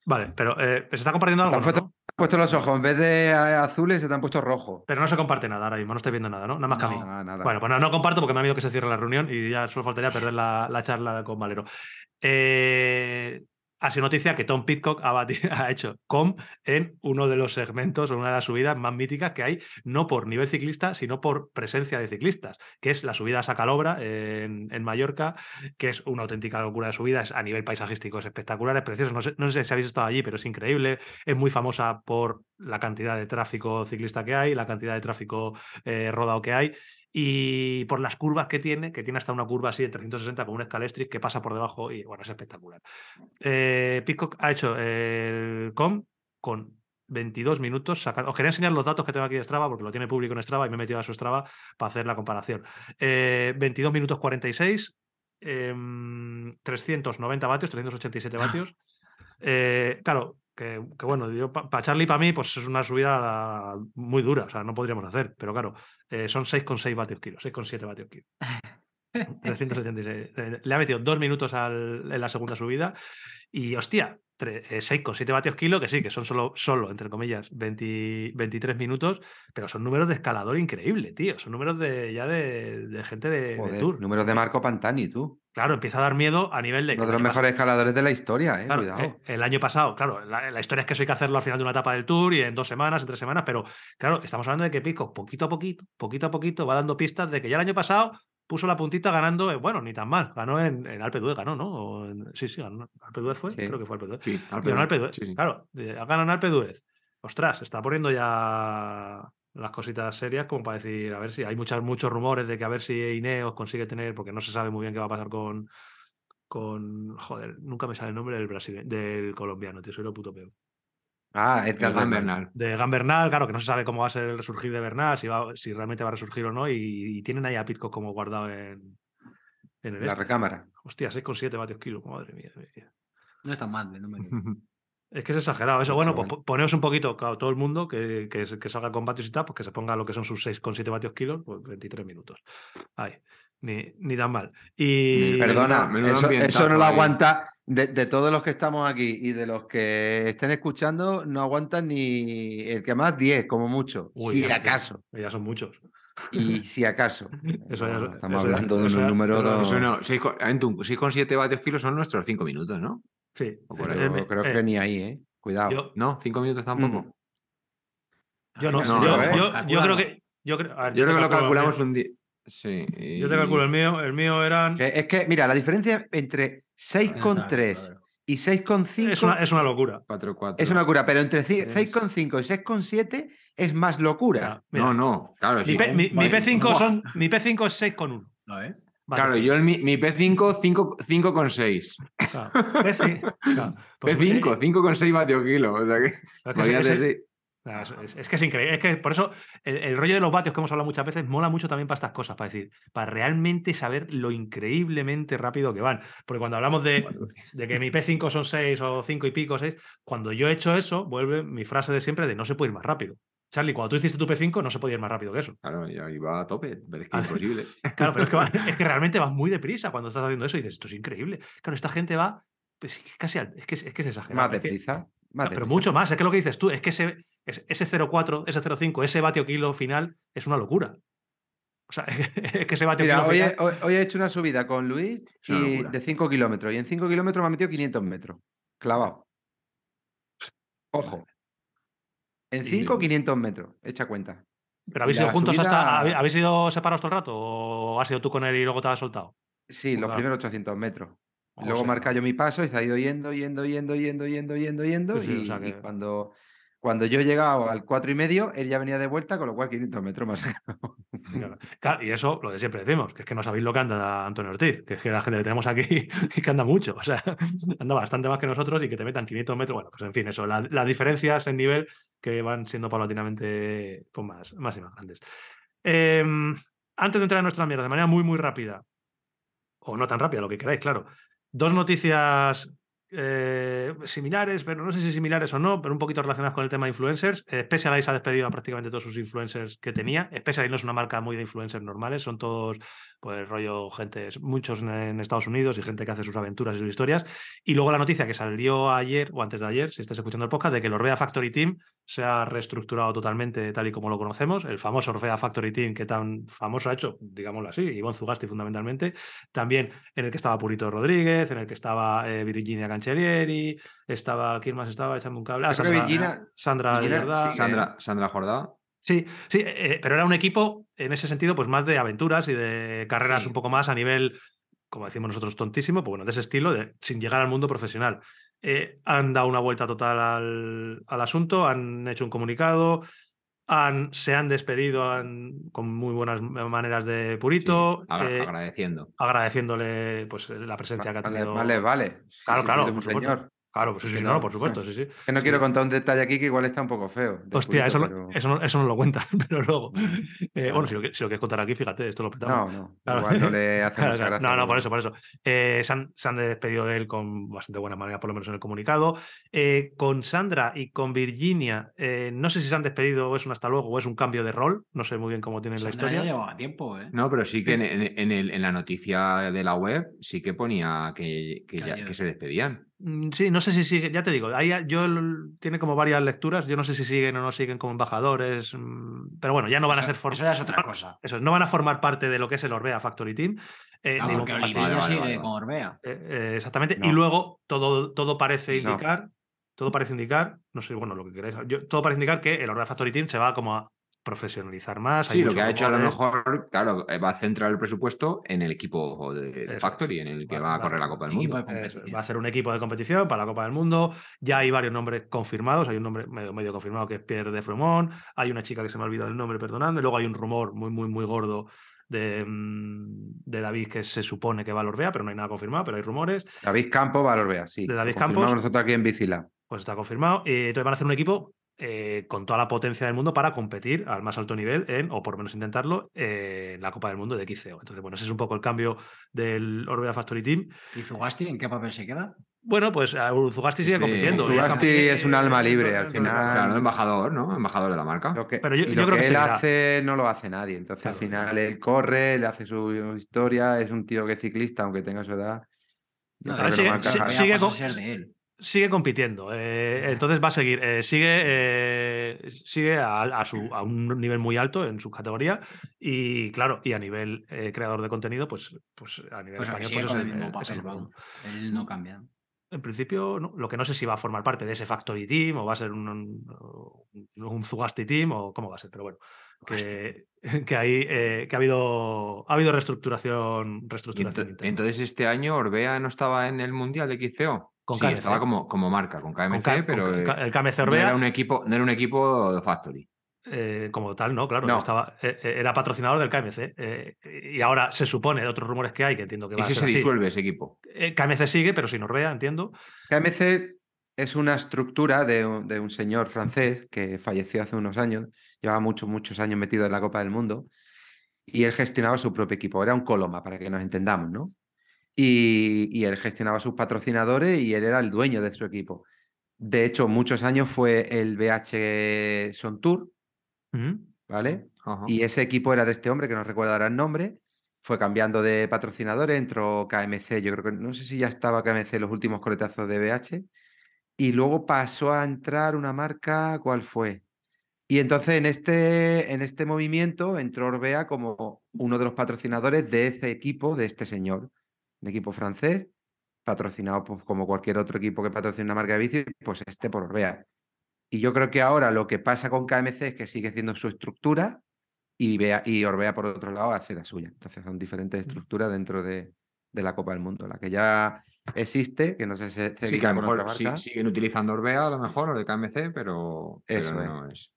Vale, pero eh, se está compartiendo Te algo, han ¿no? puesto, los ojos, en vez de eh, azules, se te han puesto rojos. Pero no se comparte nada ahora mismo, no estoy viendo nada, ¿no? Nada más que a mí. No. Nada, nada. Bueno, pues no, no comparto porque me ha miedo que se cierre la reunión y ya solo faltaría perder la, la charla con Valero. Eh, ha sido noticia que Tom Pitcock ha, bati- ha hecho com en uno de los segmentos o una de las subidas más míticas que hay, no por nivel ciclista, sino por presencia de ciclistas, que es la subida a Sacalobra en, en Mallorca, que es una auténtica locura de subida, es a nivel paisajístico es espectacular, es precioso, no sé, no sé si habéis estado allí, pero es increíble, es muy famosa por la cantidad de tráfico ciclista que hay, la cantidad de tráfico eh, rodado que hay, y por las curvas que tiene, que tiene hasta una curva así de 360 con un escalestric que pasa por debajo y bueno, es espectacular. Eh, Pitcock ha hecho el com con 22 minutos. saca- Os quería enseñar los datos que tengo aquí de Strava porque lo tiene público en Strava y me he metido a su Strava para hacer la comparación. Eh, 22 minutos 46, em, 390 vatios, 387 vatios. Eh, claro, que, que bueno, para Charlie y para mí, pues es una subida muy dura, o sea, no podríamos hacer, pero claro, eh, son 6,6 vatios kilo, 6,7 vatios kilo. 386. Eh, Le ha metido dos minutos al- en la segunda subida y, hostia, tre- eh, 6,7 vatios kilo, que sí, que son solo, solo entre comillas, 20 23 minutos, pero son números de escalador increíble, tío. Son números de ya de, de gente de, de Joder, tour. números de Marco Pantani, tú. Claro, empieza a dar miedo a nivel de. Uno de los mejores escaladores de la historia, eh. Claro, Cuidado. eh, el año pasado, claro, la, la historia es que eso hay que hacerlo al final de una etapa del tour y en dos semanas, en tres semanas, pero claro, estamos hablando de que Pico, poquito a poquito, poquito a poquito, va dando pistas de que ya el año pasado puso la puntita ganando, eh, bueno, ni tan mal, ganó en, en Alpe d'Huez, ganó, ¿no? O en- sí, sí, ganó. ¿Alpe d'Huez fue? Sí. Creo que fue Alpe d'Huez. Sí, Alpe Ganó d'Huez, Alpe d'Huez, sí, sí. Claro, ganado en Alpe d'Huez. Ostras, se está poniendo ya las cositas serias como para decir, a ver si hay muchas, muchos rumores de que a ver si Ineos consigue tener, porque no se sabe muy bien qué va a pasar con, con joder, nunca me sale el nombre del brasileño, del colombiano, tío, soy lo puto peor. Ah, Edgar Egan Bernal. Bernal. De Gan Bernal, claro, que no se sabe cómo va a ser el resurgir de Bernal, si, va, si realmente va a resurgir o no, y, y tienen ahí a Pitcock como guardado en, en el La este. recámara. Hostia, 6,7 vatios kilo, madre mía. mi vida. No está mal el número. Es que es exagerado eso. Bueno, pues po- poneos un poquito, claro, todo el mundo que, que, salga con vatios y tal, pues que se ponga lo que son sus 6,7 vatios kilos, pues 23 minutos. Ay, ni, ni tan mal. Y Perdona, eso, eso no lo ahí. aguanta. De, de todos los que estamos aquí y de los que estén escuchando, no aguantan ni el que más 10, como mucho. Uy, si ya- acaso. Ya son muchos. Y si acaso. Eso ya- estamos eso hablando de ya- números. pero no- Eso no, 6 con- Antum, 6,7 vatios kilos son nuestros 5 minutos, ¿no? Sí. O por ahí. Eh, yo me- creo eh, que ni ahí, ¿eh? Cuidado. yo, No, 5 minutos tampoco. Mm. yo no, No, yo, ver. yo- yo creo que. Yo creo, ver, creo que lo calculamos un día. Sí. Yo te calculo el mío. El mío eran. Que es que, mira, la diferencia entre 6,3 y 6,5 Es una, es una locura. 4, 4. es una locura, pero entre ci- Es- 6,5 y 6,7 es más locura. Ya, mira, No, no, claro. Mi, sí. P- mi- mi Vale, P5 buah. son, mi P5 es 6,1. ¿No, eh? Vale, Claro, yo en mi, mi P5, 5, 5,6. claro, P5. claro, pues, P5, eh, 5,6 vatios kilo. O sea que, es que es increíble. Es que por eso el, el rollo de los vatios que hemos hablado muchas veces mola mucho también para estas cosas, para decir, para realmente saber lo increíblemente rápido que van. Porque cuando hablamos de, de que mi P5 son 6 o 5 y pico, 6, cuando yo he hecho eso, vuelve mi frase de siempre de no se puede ir más rápido. Charlie, cuando tú hiciste tu P5, no se podía ir más rápido que eso. Claro, ya iba a tope, pero es que Ah, es imposible. Claro, pero es que, va- es que realmente vas muy deprisa cuando estás haciendo eso y dices, esto es increíble. Claro, esta gente va pues, casi al- es que es, que es exagerado. Más deprisa. Más pero mucho más, es que lo que dices tú, es que ese, es- ese 0,4, ese 0,5, ese vatio kilo final es una locura. O sea, es que ese vatio Mira, kilo hoy he, final. hoy- hoy he hecho una subida con Luis y de 5 kilómetros. Y en 5 kilómetros me ha metido 500 metros. Clavado. Ojo. En Y- 5, 500 metros. Echa cuenta. Pero habéis y ido juntos hasta. subida- ¿habe- ¿Habéis ido separados todo el rato? ¿O has ido tú con él y luego te has soltado? Sí, los Claro. primeros 800 metros. O Luego sea, marca yo mi paso y se ha ido yendo, yendo, yendo, yendo, yendo, yendo, yendo. Sí, sí, o y, sea y que- cuando, cuando yo he llegado al 4 y medio, él ya venía de vuelta, con lo cual 500 metros más. Claro. Y eso, lo de siempre decimos, que es que no sabéis lo que anda Antonio Ortiz, que es que la gente que tenemos aquí y que anda mucho, o sea, anda bastante más que nosotros y que te metan 500 metros. Bueno, pues en fin, eso, la- las diferencias en nivel que van siendo paulatinamente pues, más, más y más grandes. Em, antes de entrar en nuestra mierda, de manera muy, muy rápida, o no tan rápida, lo que queráis, claro, dos noticias eh, similares, pero no sé si similares o no, pero un poquito relacionadas con el tema de influencers. Eh, Specialized ha despedido a prácticamente todos sus influencers que tenía. Specialized no es una marca muy de influencers normales, son todos, pues, rollo, gente, muchos en, en Estados Unidos y gente que hace sus aventuras y sus historias. Y luego la noticia que salió ayer o antes de ayer, si estáis escuchando el podcast, de que el Orbea Factory Team se ha reestructurado totalmente tal y como lo conocemos. El famoso Orbea Factory Team que tan famoso ha hecho, digámoslo así, Ivonne Zugasti fundamentalmente. También en el que estaba Purito Rodríguez, en el que estaba eh, Virginia Ganchero Estaba, ¿quién más estaba echando un cable? Ah, Sandra, Virginia- Sandra Virginia Jordá. sí que- Sandra, Sandra Jordá. Sí, sí, eh, pero era un equipo en ese sentido, pues más de aventuras y de carreras Sí. un poco más a nivel, como decimos nosotros, tontísimo, pues bueno, de ese estilo, de, sin llegar al mundo profesional. Eh, han dado una vuelta total al, al asunto, han hecho un comunicado, han, se han despedido han- con muy buenas maneras de Purito, Sí, agra- eh, agradeciendo. agradeciéndole pues la presencia que ha tenido. vale. Sí, Claro, sí, claro, es un por supuesto. señor. Claro, pues sí, no, no, por supuesto, sí, sí. Que no quiero contar un detalle aquí que igual está un poco feo. Hostia, eso, no- pero- eso, no, eso no lo cuentas, pero luego. eh, Claro. Bueno, si lo, que- si lo quieres contar aquí, fíjate, esto lo petamos. No, no. Claro. Igual no le hace Claro, mucha claro. gracia. No, no, por eso, por eso. Eh, se, han, se han despedido de él con bastante buena manera, por lo menos en el comunicado. Eh, con Sandra y con Virginia, eh, no sé si se han despedido o es un hasta luego o es un cambio de rol. No sé muy bien cómo tienen la Sandra ya historia. llevaba tiempo, ¿eh? No, pero sí que en, en- en el- en la noticia de la web sí que ponía que, que, ya- Cayó. que se despedían. Mm, Sí, no sé si sigue, ya te digo, ahí yo tiene como varias lecturas. Yo no sé si siguen o no siguen como embajadores, mm, pero bueno, ya no van a ser for- Eso ya es otra no- cosa. Eso, no van a formar parte de lo que es el Orbea Factory Team. eh, ni porque vale, vale, sigue con Orbea. Eh, eh, exactamente. Y No. luego todo, todo parece No. indicar, todo parece indicar, no sé, bueno, lo que queráis, yo- todo parece indicar que el Orbea Factory Team se va como a profesionalizar más. Sí, lo que ha hecho a lo mejor, claro, eh, va a centrar el presupuesto en el equipo de, Factory, en el que Va- va a va- correr la Copa del Mundo. de Eso, competición. va a hacer un equipo de competición para la Copa del Mundo. Ya hay varios nombres confirmados. Hay un nombre medio, medio confirmado que es Pierre de Fremont. Hay una chica que se me ha olvidado el nombre, perdonadme. Luego hay un rumor muy, muy, muy gordo de, mm, de David que se supone que va al Orbea, pero no hay nada confirmado, pero hay rumores. David Campos, Valorbea, sí. De David Campos. nosotros aquí en Bicila. Pues está confirmado. Eh, entonces van a hacer un equipo eh, con toda la potencia del mundo para competir al más alto nivel en, o por lo menos intentarlo, eh, en la Copa del Mundo de XCO. Entonces, bueno, ese es un poco el cambio del Orbea Factory Team. ¿Y Zugasti en qué papel se queda? Bueno, pues Uruzugasti sigue Este, compitiendo. Zugasti es un alma libre, al final. Claro, embajador, ¿no? Embajador de la marca. Lo que, Pero yo- y yo lo creo que, que él hace no lo hace nadie. Entonces, Claro. al final, él corre, le hace su historia, es un tío que es ciclista, aunque tenga su edad. No, sigue- sí- sigue a con- ser de él. Sigue compitiendo. eh, entonces va a seguir. eh, sigue eh, sigue a, a su, a un nivel muy alto en su categoría. Y claro, y a nivel creador de contenido, pues, pues a nivel Pues español. pues es el el- mismo es el papel, uno. Él no cambia. En principio, no. lo que no sé si va a formar parte de ese Factory Team o va a ser un, un, un Zugasti Team o cómo va a ser, pero bueno. Que, que, ahí, eh, que ha habido, ha habido reestructuración, reestructuración interna. entonces este año Orbea no estaba en el Mundial de XCO. Con sí, KMC. estaba como, como marca, con KMC, Con K- con pero K- eh, el KMC no, Orbea, era un equipo, no era un equipo de Factory. eh, como tal, no, claro, No. estaba, eh, eh, era patrocinador del KMC. eh, y ahora se supone, de otros rumores que hay, que entiendo que va Ese a se así, disuelve ese equipo. eh, KMC sigue, pero sin Orbea, entiendo. KMC es una estructura de un, de un señor francés que falleció hace unos años, llevaba muchos, muchos años metido en la Copa del Mundo y él gestionaba su propio equipo. Era un Coloma, para que nos entendamos, ¿no? Y, y él gestionaba sus patrocinadores y él era el dueño de su equipo. De hecho, muchos años fue el BH Son Tour. ¿vale? Ajá. Y ese equipo era de este hombre, que no recuerdo ahora el nombre. Fue cambiando de patrocinadores, entró KMC, yo creo que no sé si ya estaba KMC los últimos coletazos de BH. Y luego pasó a entrar una marca, ¿cuál fue? Y entonces en este, en este movimiento entró Orbea como uno de los patrocinadores de ese equipo, de este señor, un equipo francés, patrocinado pues, como cualquier otro equipo que patrocina una marca de bici, pues este por Orbea. Y yo creo que ahora lo que pasa con KMC es que sigue siendo su estructura y, Bea- y Orbea, por otro lado, hace la suya. Entonces son diferentes estructuras dentro de, de la Copa del Mundo. La que ya existe, que no sé si Sí, que a lo mejor sí- siguen utilizando Orbea, a lo mejor, o de KMC, pero, Eso es. no es. Mm.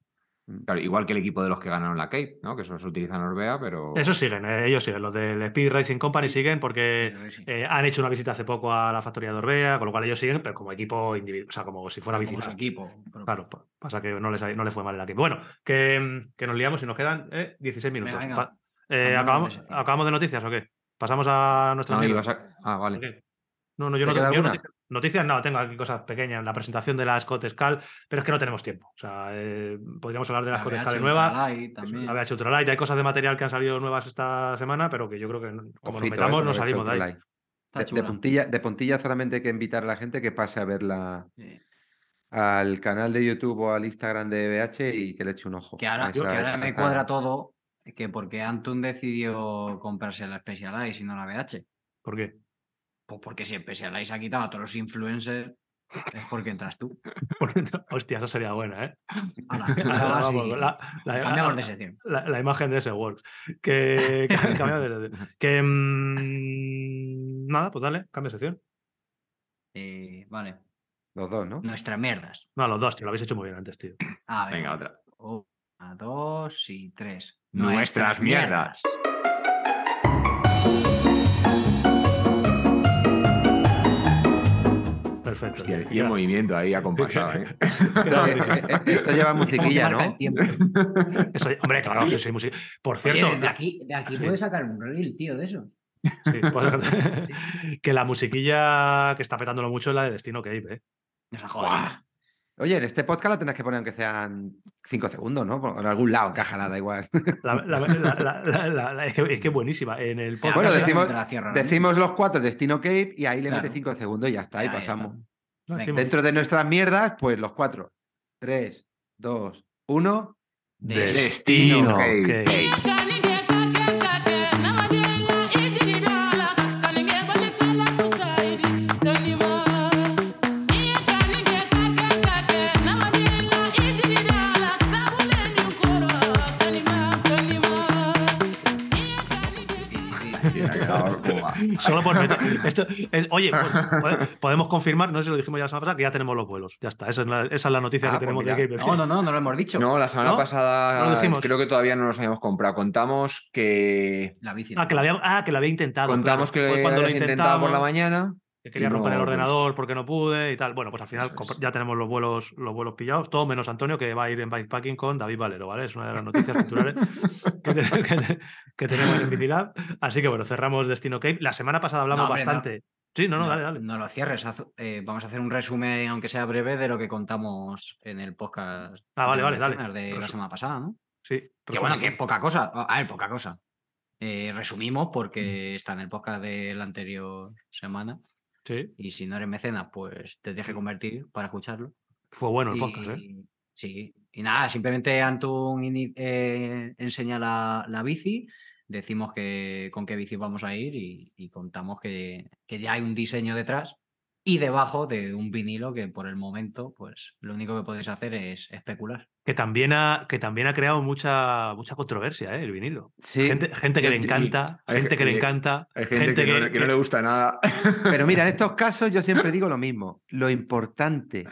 Claro, igual que el equipo de los que ganaron la Cape, ¿no? Que solo se utilizan Orbea, pero. Esos siguen, eh, ellos siguen. Los del Speed Racing Company siguen porque eh, han hecho una visita hace poco a la factoría de Orbea, con lo cual ellos siguen, pero como equipo individual, o sea, como si fuera visita. equipo. pero- Claro, pa- pasa que no les, no les fue mal el equipo. Bueno, que, mm, que nos liamos y nos quedan eh, 16 minutos. venga. Eh, ¿acabamos, sección. ¿Acabamos de noticias o qué? ¿Pasamos a nuestra No, a- Ah, ¿O vale. No, no, yo ¿Te no tengo noticias. Noticias no, tengo aquí cosas pequeñas. La presentación de la Scott Scal, pero es que no tenemos tiempo. O sea, eh, podríamos hablar de la, La Scott Scal nueva. También. La BH Ultralight, hay cosas de material que han salido nuevas esta semana, pero que yo creo que como Ojito, nos eh, metamos no salimos de ahí. De, de puntilla, de puntilla solamente hay que invitar a la gente que pase a verla Sí. al canal de YouTube o al Instagram de BH y que le eche un ojo. Que ahora, que ahora me cuadra todo que porque Antun decidió comprarse la Specialized y no la BH. ¿Por qué? Pues porque siempre se la ha quitado a todos los influencers, es porque entras tú. Hostia, esa sería buena, ¿eh? La, la- cambiamos la- de sección. la- la imagen de ese Works. Que, que, de- que, mm, nada, pues dale, cambia de sección. Eh, vale. Los dos, ¿no? Nuestras mierdas. No, los dos, tío, lo habéis hecho muy bien antes, tío. Ah, Venga, otra. Una, dos y tres. Nuestras mierdas. Perfecto. Hostia, tío. y el movimiento ahí acompasado, ¿eh? Eh, eh, Esto lleva ¿Cómo se musiquilla, ¿no? Eso- hombre, claro, sí, sí, música. Por cierto, Oye, de aquí, de aquí Sí. puedes sacar un reel, tío, de eso. sí, pues- que la musiquilla que está petándolo mucho es la de Destino Cave, ¿eh? No se joda. Oye, en este podcast la tenés que poner aunque sean cinco segundos, ¿no? Por- En algún lado, encájala, da igual. La- la- la- la- la- la- la- es, que, es que buenísima. En el podcast. Bueno, decimos- ahora mismo. Decimos los cuatro Destino Cape y ahí le mete cinco segundos y ya está, y ya está. pasamos. No, Dentro de nuestras mierdas, pues los cuatro. Tres, dos, uno. Destino Cave. Cave. Solo por meter. Esto es- oye, po- pode- podemos confirmar, no sé si lo dijimos ya la semana pasada, que ya tenemos los vuelos. Ya está, esa es la, esa es la noticia Ah, que pues tenemos mira. de Game No, no, no, no lo hemos dicho. No, la semana ¿No? ¿No pasada creo que todavía no los habíamos comprado. Contamos que La bici. Ah, que lo había, ah, que lo había intentado. contamos claro. que Fue cuando lo intentado por la mañana. que quería romper el ordenador porque no pude y tal. Bueno, pues al final es. ya tenemos los vuelos, los vuelos pillados, todo menos Antonio, que va a ir en bikepacking con David Valero, ¿vale? Es una de las noticias titulares que, te- que te- que tenemos en Bicilab. Así que bueno, cerramos Destino Cape. La semana pasada hablamos hombre, no. bastante. Sí, no, no, dale, dale. No lo cierres. haz- eh, vamos a hacer un resumen, aunque sea breve, de lo que contamos en el podcast Ah, vale, de vale, dale. de la semana pasada, ¿no? Sí, Que bueno, que poca cosa. A ver, poca cosa. Eh, resumimos porque está en el podcast de la anterior semana. Sí, Y si no eres mecenas, pues te tienes que convertir para escucharlo. fue bueno el podcast, ¿eh? Sí, y nada, simplemente Antun eh, enseña la, la bici, decimos que con qué bici vamos a ir y, y contamos que, que ya hay un diseño detrás y debajo de un vinilo que por el momento, pues lo único que podéis hacer es especular. Que también ha, que también ha creado mucha, mucha controversia, ¿eh? El vinilo. Sí. Gente, gente que yo le encanta, hay gente que le encanta, Hay gente, que, no, le- que no le gusta nada. Pero mira, en estos casos yo siempre digo lo mismo. Lo importante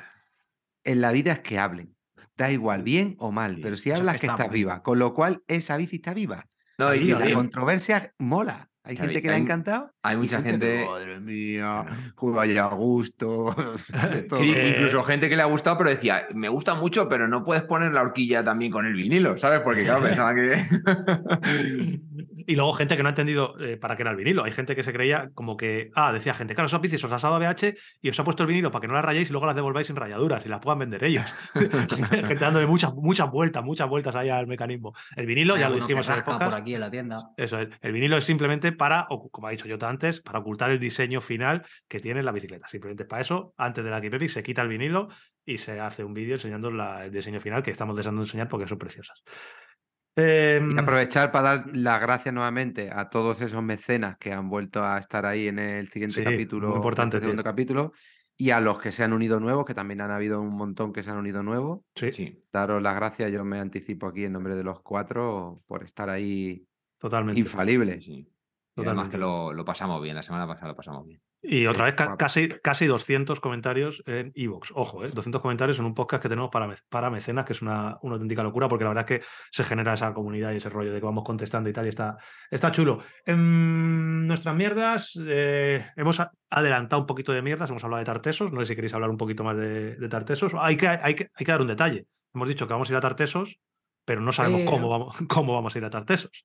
en la vida es que hablen. Da igual, bien o mal, Sí, pero si hablas que que está estás viva, con lo cual esa bici está viva. No, y, la controversia mola. Hay Claro, gente que le ha encantado. hay mucha gente. Madre mía, vaya gusto. de todo. Sí, incluso gente que le ha gustado, pero decía, me gusta mucho, pero no puedes poner la horquilla también con el vinilo, ¿sabes? Porque claro, pensaba que. Y luego gente que no ha entendido eh, para qué era el vinilo. Hay gente que se creía como que, ah, decía gente, claro, esos bicis os las ha dado BH y os ha puesto el vinilo para que no las rayéis y luego las devolváis sin rayaduras y las puedan vender ellos. gente dándole muchas, muchas vueltas, muchas vueltas ahí al mecanismo. El vinilo, Hay ya lo dijimos en podcast. por aquí en la tienda. Eso es. El vinilo es simplemente para, como ha dicho yo antes, para ocultar el diseño final que tiene la bicicleta. Simplemente es para eso, antes de la Kipepi se quita el vinilo y se hace un vídeo enseñando la- el diseño final que estamos deseando enseñar porque son preciosas. Em, Y aprovechar para dar las gracias nuevamente a todos esos mecenas que han vuelto a estar ahí en el siguiente Sí, muy capítulo, en importante, este segundo tío. capítulo, y a los que se han unido nuevos, que también han habido un montón que se han unido nuevos. sí, Sí. Daros las gracias, yo me anticipo aquí en nombre de los cuatro por estar ahí totalmente. infalibles. sí. Y además Totalmente. que lo, lo pasamos bien, la semana pasada lo pasamos bien. Y otra Sí, vez, ca- casi, casi 200 comentarios en Evox. Ojo, ¿eh? 200 comentarios en un podcast que tenemos para, para mecenas, que es una, una auténtica locura, porque la verdad es que se genera esa comunidad y ese rollo de que vamos contestando y tal, y está, está chulo. En nuestras mierdas, eh, hemos adelantado un poquito de mierdas, hemos hablado de Tartesos, no sé si queréis hablar un poquito más de, de Tartesos. Hay que, hay, que, hay que dar un detalle. Hemos dicho que vamos a ir a Tartesos, pero no sabemos cómo, vamos, cómo vamos a ir a Tartesos.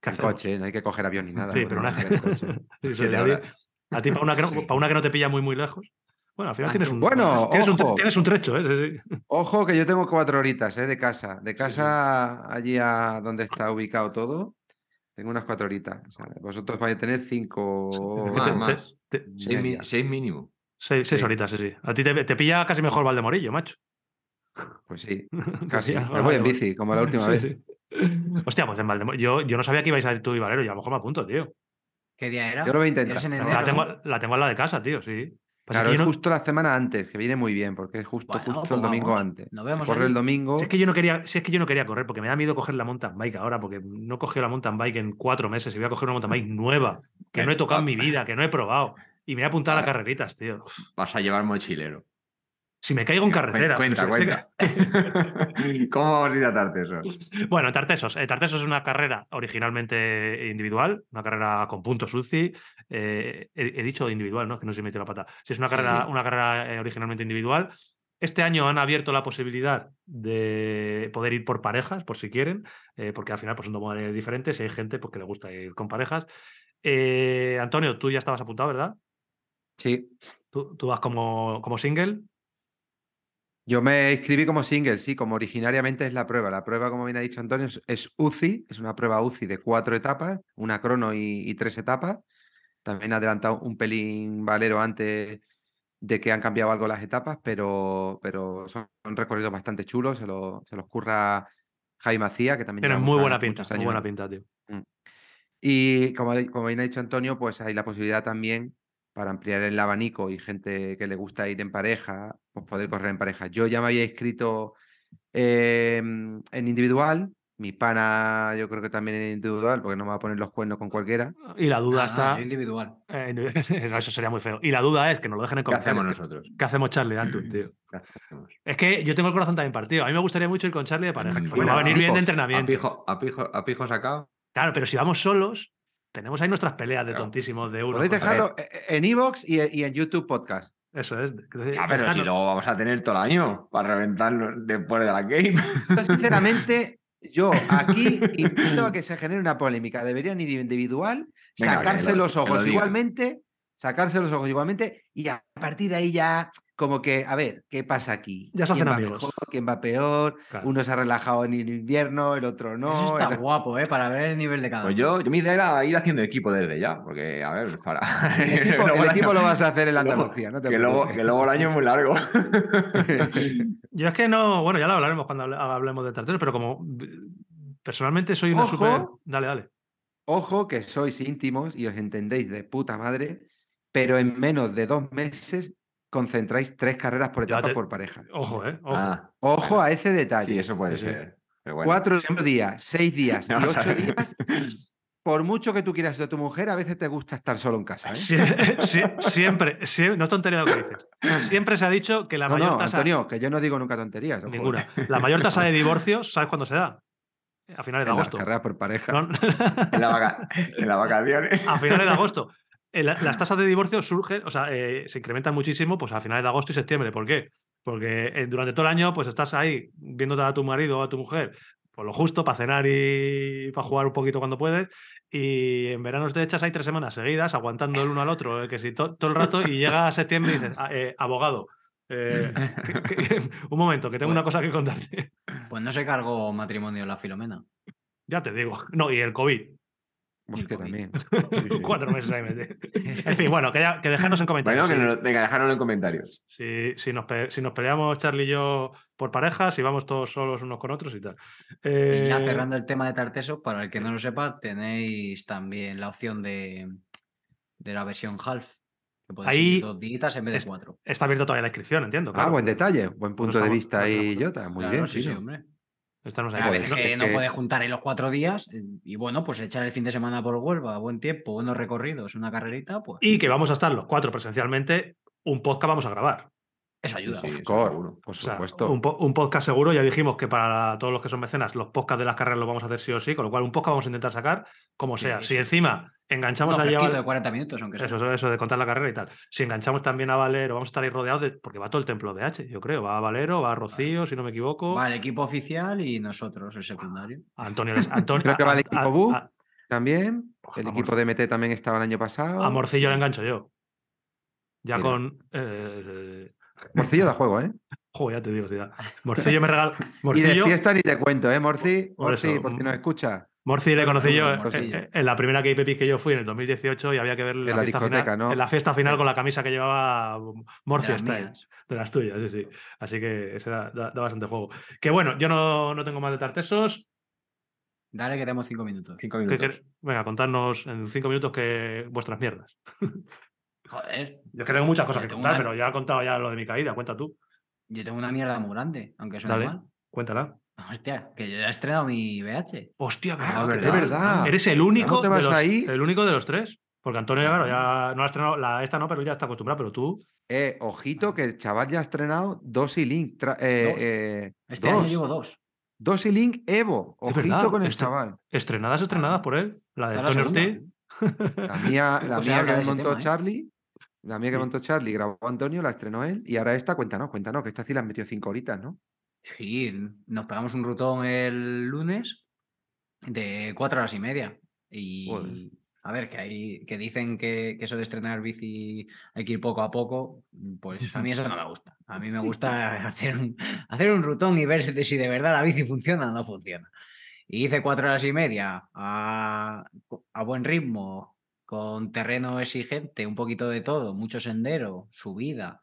¿Qué En coche, no hay que coger avión ni nada. Sí, pero nada una- que coche. Sí, a ti- para una, que no, Sí. para una que no te pilla muy, muy lejos. Bueno, al final Ah, tienes un, Bueno, tienes, un, tienes trecho, ¿eh? Sí, sí. Ojo que yo tengo cuatro horitas ¿eh? de casa. De casa allí a donde está ubicado todo. Tengo unas cuatro horitas. O sea, vosotros vais a tener cinco. Que te- Más, te- te- Seis, mi- media. seis mínimo. seis, seis Sí. horitas, sí, sí. A ti te, te pilla casi mejor Valdemorillo, macho. Pues sí, casi. Me voy en bici, como la última Sí, vez. Hostia, pues en Valdemorillo. Yo, yo no sabía que ibais a ir tú y Valero, y a lo mejor me apunto, tío. ¿Qué día era? Yo lo voy a intentar. En La enero, La ¿no? tengo, la tengo en la de casa, tío, sí. Pasa Claro, que es no- justo la semana antes, que viene muy bien, porque es justo, Bueno, justo pues el domingo vamos, antes. nos vemos corre el domingo. Si es que yo no quería, si es que yo no quería correr, porque me da miedo coger la mountain bike ahora, porque no he cogido la mountain bike en cuatro meses y voy a coger una mountain bike nueva, que no he tocado en mi vida, que no he probado. Y me voy a apuntar a Vale. carreritas, tío. Vas a llevar mochilero. Si me caigo en carretera. Cuenta, si- cuenta. ¿Cómo vamos a ir a Tartesos? Bueno, Tartesos. Eh, Tartesos es una carrera originalmente individual, una carrera con puntos UCI. Eh, he, he dicho individual, ¿no? Que no se me metió la pata. Sí, es una carrera, sí. una carrera eh, originalmente individual. Este año han abierto la posibilidad de poder ir por parejas, por si quieren, eh, porque al final pues, son dos modalidades diferentes y hay gente pues, que le gusta ir con parejas. Antonio, tú ya estabas apuntado, ¿verdad? Sí. Tú, tú vas como, como single. Yo me inscribí como single, sí, como originariamente es la prueba. La prueba, como bien ha dicho Antonio, es, UCI, es una prueba UCI de cuatro etapas, una crono y, y tres etapas. También ha adelantado un pelín Valero antes de que han cambiado algo las etapas, pero, pero son, recorridos bastante chulos, se, lo- se los curra Jaime Macía, que también lleva muy buena pinta, muy buena en- pinta, tío. Y como, como bien ha dicho Antonio, pues hay la posibilidad también para ampliar el abanico y gente que le gusta ir en pareja, pues poder correr en pareja. Yo ya me había inscrito eh, en individual, mi pana yo creo que también en individual, porque no me va a poner los cuernos con cualquiera. Y la duda Ah, está. individual. eh, eso sería muy feo. Y la duda es que nos lo dejen en ¿Qué hacemos comentarios. ¿Qué, nosotros? qué hacemos Charlie Antun, tío? ¿Qué hacemos? Es que yo tengo el corazón también partido. A mí me gustaría mucho ir con Charlie de pareja. Mm, porque va a bueno, venir bien de pijos, ¿A entrenamiento. pijo, a pijo, a pijo sacado? Claro, pero si vamos solos, tenemos ahí nuestras peleas de Claro. tontísimos de uno. Podéis dejarlo eh, en Evox y, y en YouTube Podcast. Eso es. Ya, pero si luego vamos a tener todo el año para reventarnos después de la game. Yo, sinceramente, yo aquí invito a que se genere una polémica. Deberían ir individual, Venga, sacarse lo- los lo ojos igualmente, sacarse los ojos igualmente, y a partir de ahí ya, como que, a ver, ¿qué pasa aquí? Ya se ¿Quién hacen va amigos. mejor? ¿Quién va peor? Claro. Uno se ha relajado en el invierno, el otro no. Eso está el- guapo, ¿eh? Para ver el nivel de cada Pues uno. yo, yo mi idea era ir haciendo equipo desde ya, porque, a ver, para. El equipo, Luego el el equipo año- lo vas a hacer en la luego- Andalucía, no te que, luego, que luego el año es muy largo. Yo es que no. Bueno, ya lo hablaremos cuando hable- hablemos de tarteros, pero como personalmente soy una Ojo. super. Dale, dale. Ojo que sois íntimos y os entendéis de puta madre, pero en menos de dos meses concentráis tres carreras por etapa te- por pareja. Ojo, ¿eh? Ojo. Ah, Ojo a ese detalle. sí, eso puede Sí, sí. ser. Pero bueno. Cuatro Siempre- días, seis días y ocho días, por mucho que tú quieras de tu mujer, a veces te gusta estar solo en casa. ¿eh? Sie- sie- siempre, sie- no es tontería lo que dices. Siempre se ha dicho que la no, mayor no, tasa. Antonio, que yo no digo nunca tonterías. ojo, Ninguna. La mayor tasa de divorcios, ¿sabes cuándo se da? A finales de En las agosto. carreras por pareja. No- En, la vaca- en las vacaciones. a finales de agosto. Eh, la- Las tasas de divorcio surgen, o sea, eh, se incrementan muchísimo pues a finales de agosto y septiembre. ¿Por qué? Porque eh, durante todo el año pues estás ahí viéndote a tu marido o a tu mujer por lo justo para cenar y para jugar un poquito cuando puedes. Y en verano te echas ahí tres semanas seguidas aguantando el uno al otro, eh, que si to- todo el rato y llega a septiembre y dices, "Ah, abogado, que- que- un momento, que tengo una cosa que contarte. Pues no se cargó matrimonio la Filomena. Ya te digo. No, y el COVID. Que también. Sí, sí. Cuatro meses ahí metido. En fin, bueno, que, ya, que dejadnos en comentarios. Bueno, que nos, dejadlo en comentarios. Si, si, nos, pe- si nos peleamos Charlie y yo por parejas, si vamos todos solos unos con otros y tal. Y ya Eh, cerrando el tema de Tarteso, para el que no lo sepa, tenéis también la opción de, de la versión half. Que podéis Ahí ir dos días en vez es- de cuatro. Está abierta todavía la inscripción, entiendo. Ah, buen detalle, buen punto de estamos- vista ahí, Jota. Muy Claro, bien, sí, sí, hombre. Estamos ahí. A veces que no puedes juntar en los cuatro días eh, y bueno, pues echar el fin de semana por Huelva, buen tiempo, buenos recorridos, una carrerita, pues Y que vamos a estar los cuatro presencialmente. Un podcast vamos a grabar. eso ayuda. Sí, sí. Of course, seguro. por O sea, supuesto. un, po- un podcast seguro. Ya dijimos que para todos los que son mecenas, los podcasts de las carreras los vamos a hacer sí o sí. Con lo cual, un podcast vamos a intentar sacar como sea. sí. Si encima enganchamos Uno a fresquito llevar. de 40 minutos, aunque sea. Eso, eso, eso de contar la carrera y tal. Si enganchamos también a Valero, vamos a estar ahí rodeados de. Porque va todo el templo de H, yo creo. Va a Valero, va a Rocío, si no me equivoco. Va el equipo oficial y nosotros, el secundario. A Antonio. Les- Antonio Creo que va el equipo a- Bu. a- También. El equipo de MT también estaba el año pasado. A Morcillo le engancho yo. Ya Mira. con. eh, Morcillo da juego, ¿eh? joder, ya te digo. Morcillo me regaló. Y de fiesta ni te cuento, ¿eh, Morci? Por Morci, eso, por si mm, nos escucha. Morci le conocí yo en, Morcillo. en- en la primera KPP que yo fui en el 2018 y había que ver la, la fiesta discoteca, final, ¿no? en la fiesta final con la camisa que llevaba Morci De las Style. mías. De las tuyas, sí, sí. Así que ese da, da- da bastante juego. Que bueno, yo no, no tengo más de tartesos. Dale que tenemos cinco minutos. Cinco ¿Qué minutos. Venga, contadnos en cinco minutos que vuestras mierdas. Joder, Yo es que tengo muchas cosas que contar, una- pero ya he contado ya lo de mi caída. Cuenta tú. yo tengo una mierda muy grande, aunque suene Dale. mal. Cuéntala. Hostia, que yo ya he estrenado mi VH. Hostia, Ah, verdad, verdad. Es verdad. Eres el único, te de vas los, ahí? el único de los tres. Porque Antonio, ya, claro, ya no ha estrenado la, esta no, pero ya está acostumbrado. Pero tú, Eh, ojito que el chaval ya ha estrenado dos y Link. tra- eh, Dos. eh, Este año dos. llevo dos. Dos y Link Evo. Ojito verdad, con el este- chaval. estrenadas, estrenadas por él. La de Antonio. Ortiz. La mía, la habla que montó tema, ¿eh? Charlie. La mía que Sí. montó Charlie grabó Antonio, la estrenó él. Y ahora esta, cuéntanos, cuéntanos, que esta sí la han metido cinco horitas, ¿no? Sí, nos pegamos un rutón el lunes de cuatro horas y media. Y Joder. a ver, que hay, que dicen que, que eso de estrenar bici hay que ir poco a poco, pues a mí eso no me gusta. A mí me gusta hacer un, hacer un rutón y ver si si de verdad la bici funciona o no funciona. Y hice cuatro horas y media a, a buen ritmo, con terreno exigente, un poquito de todo, mucho sendero, subida.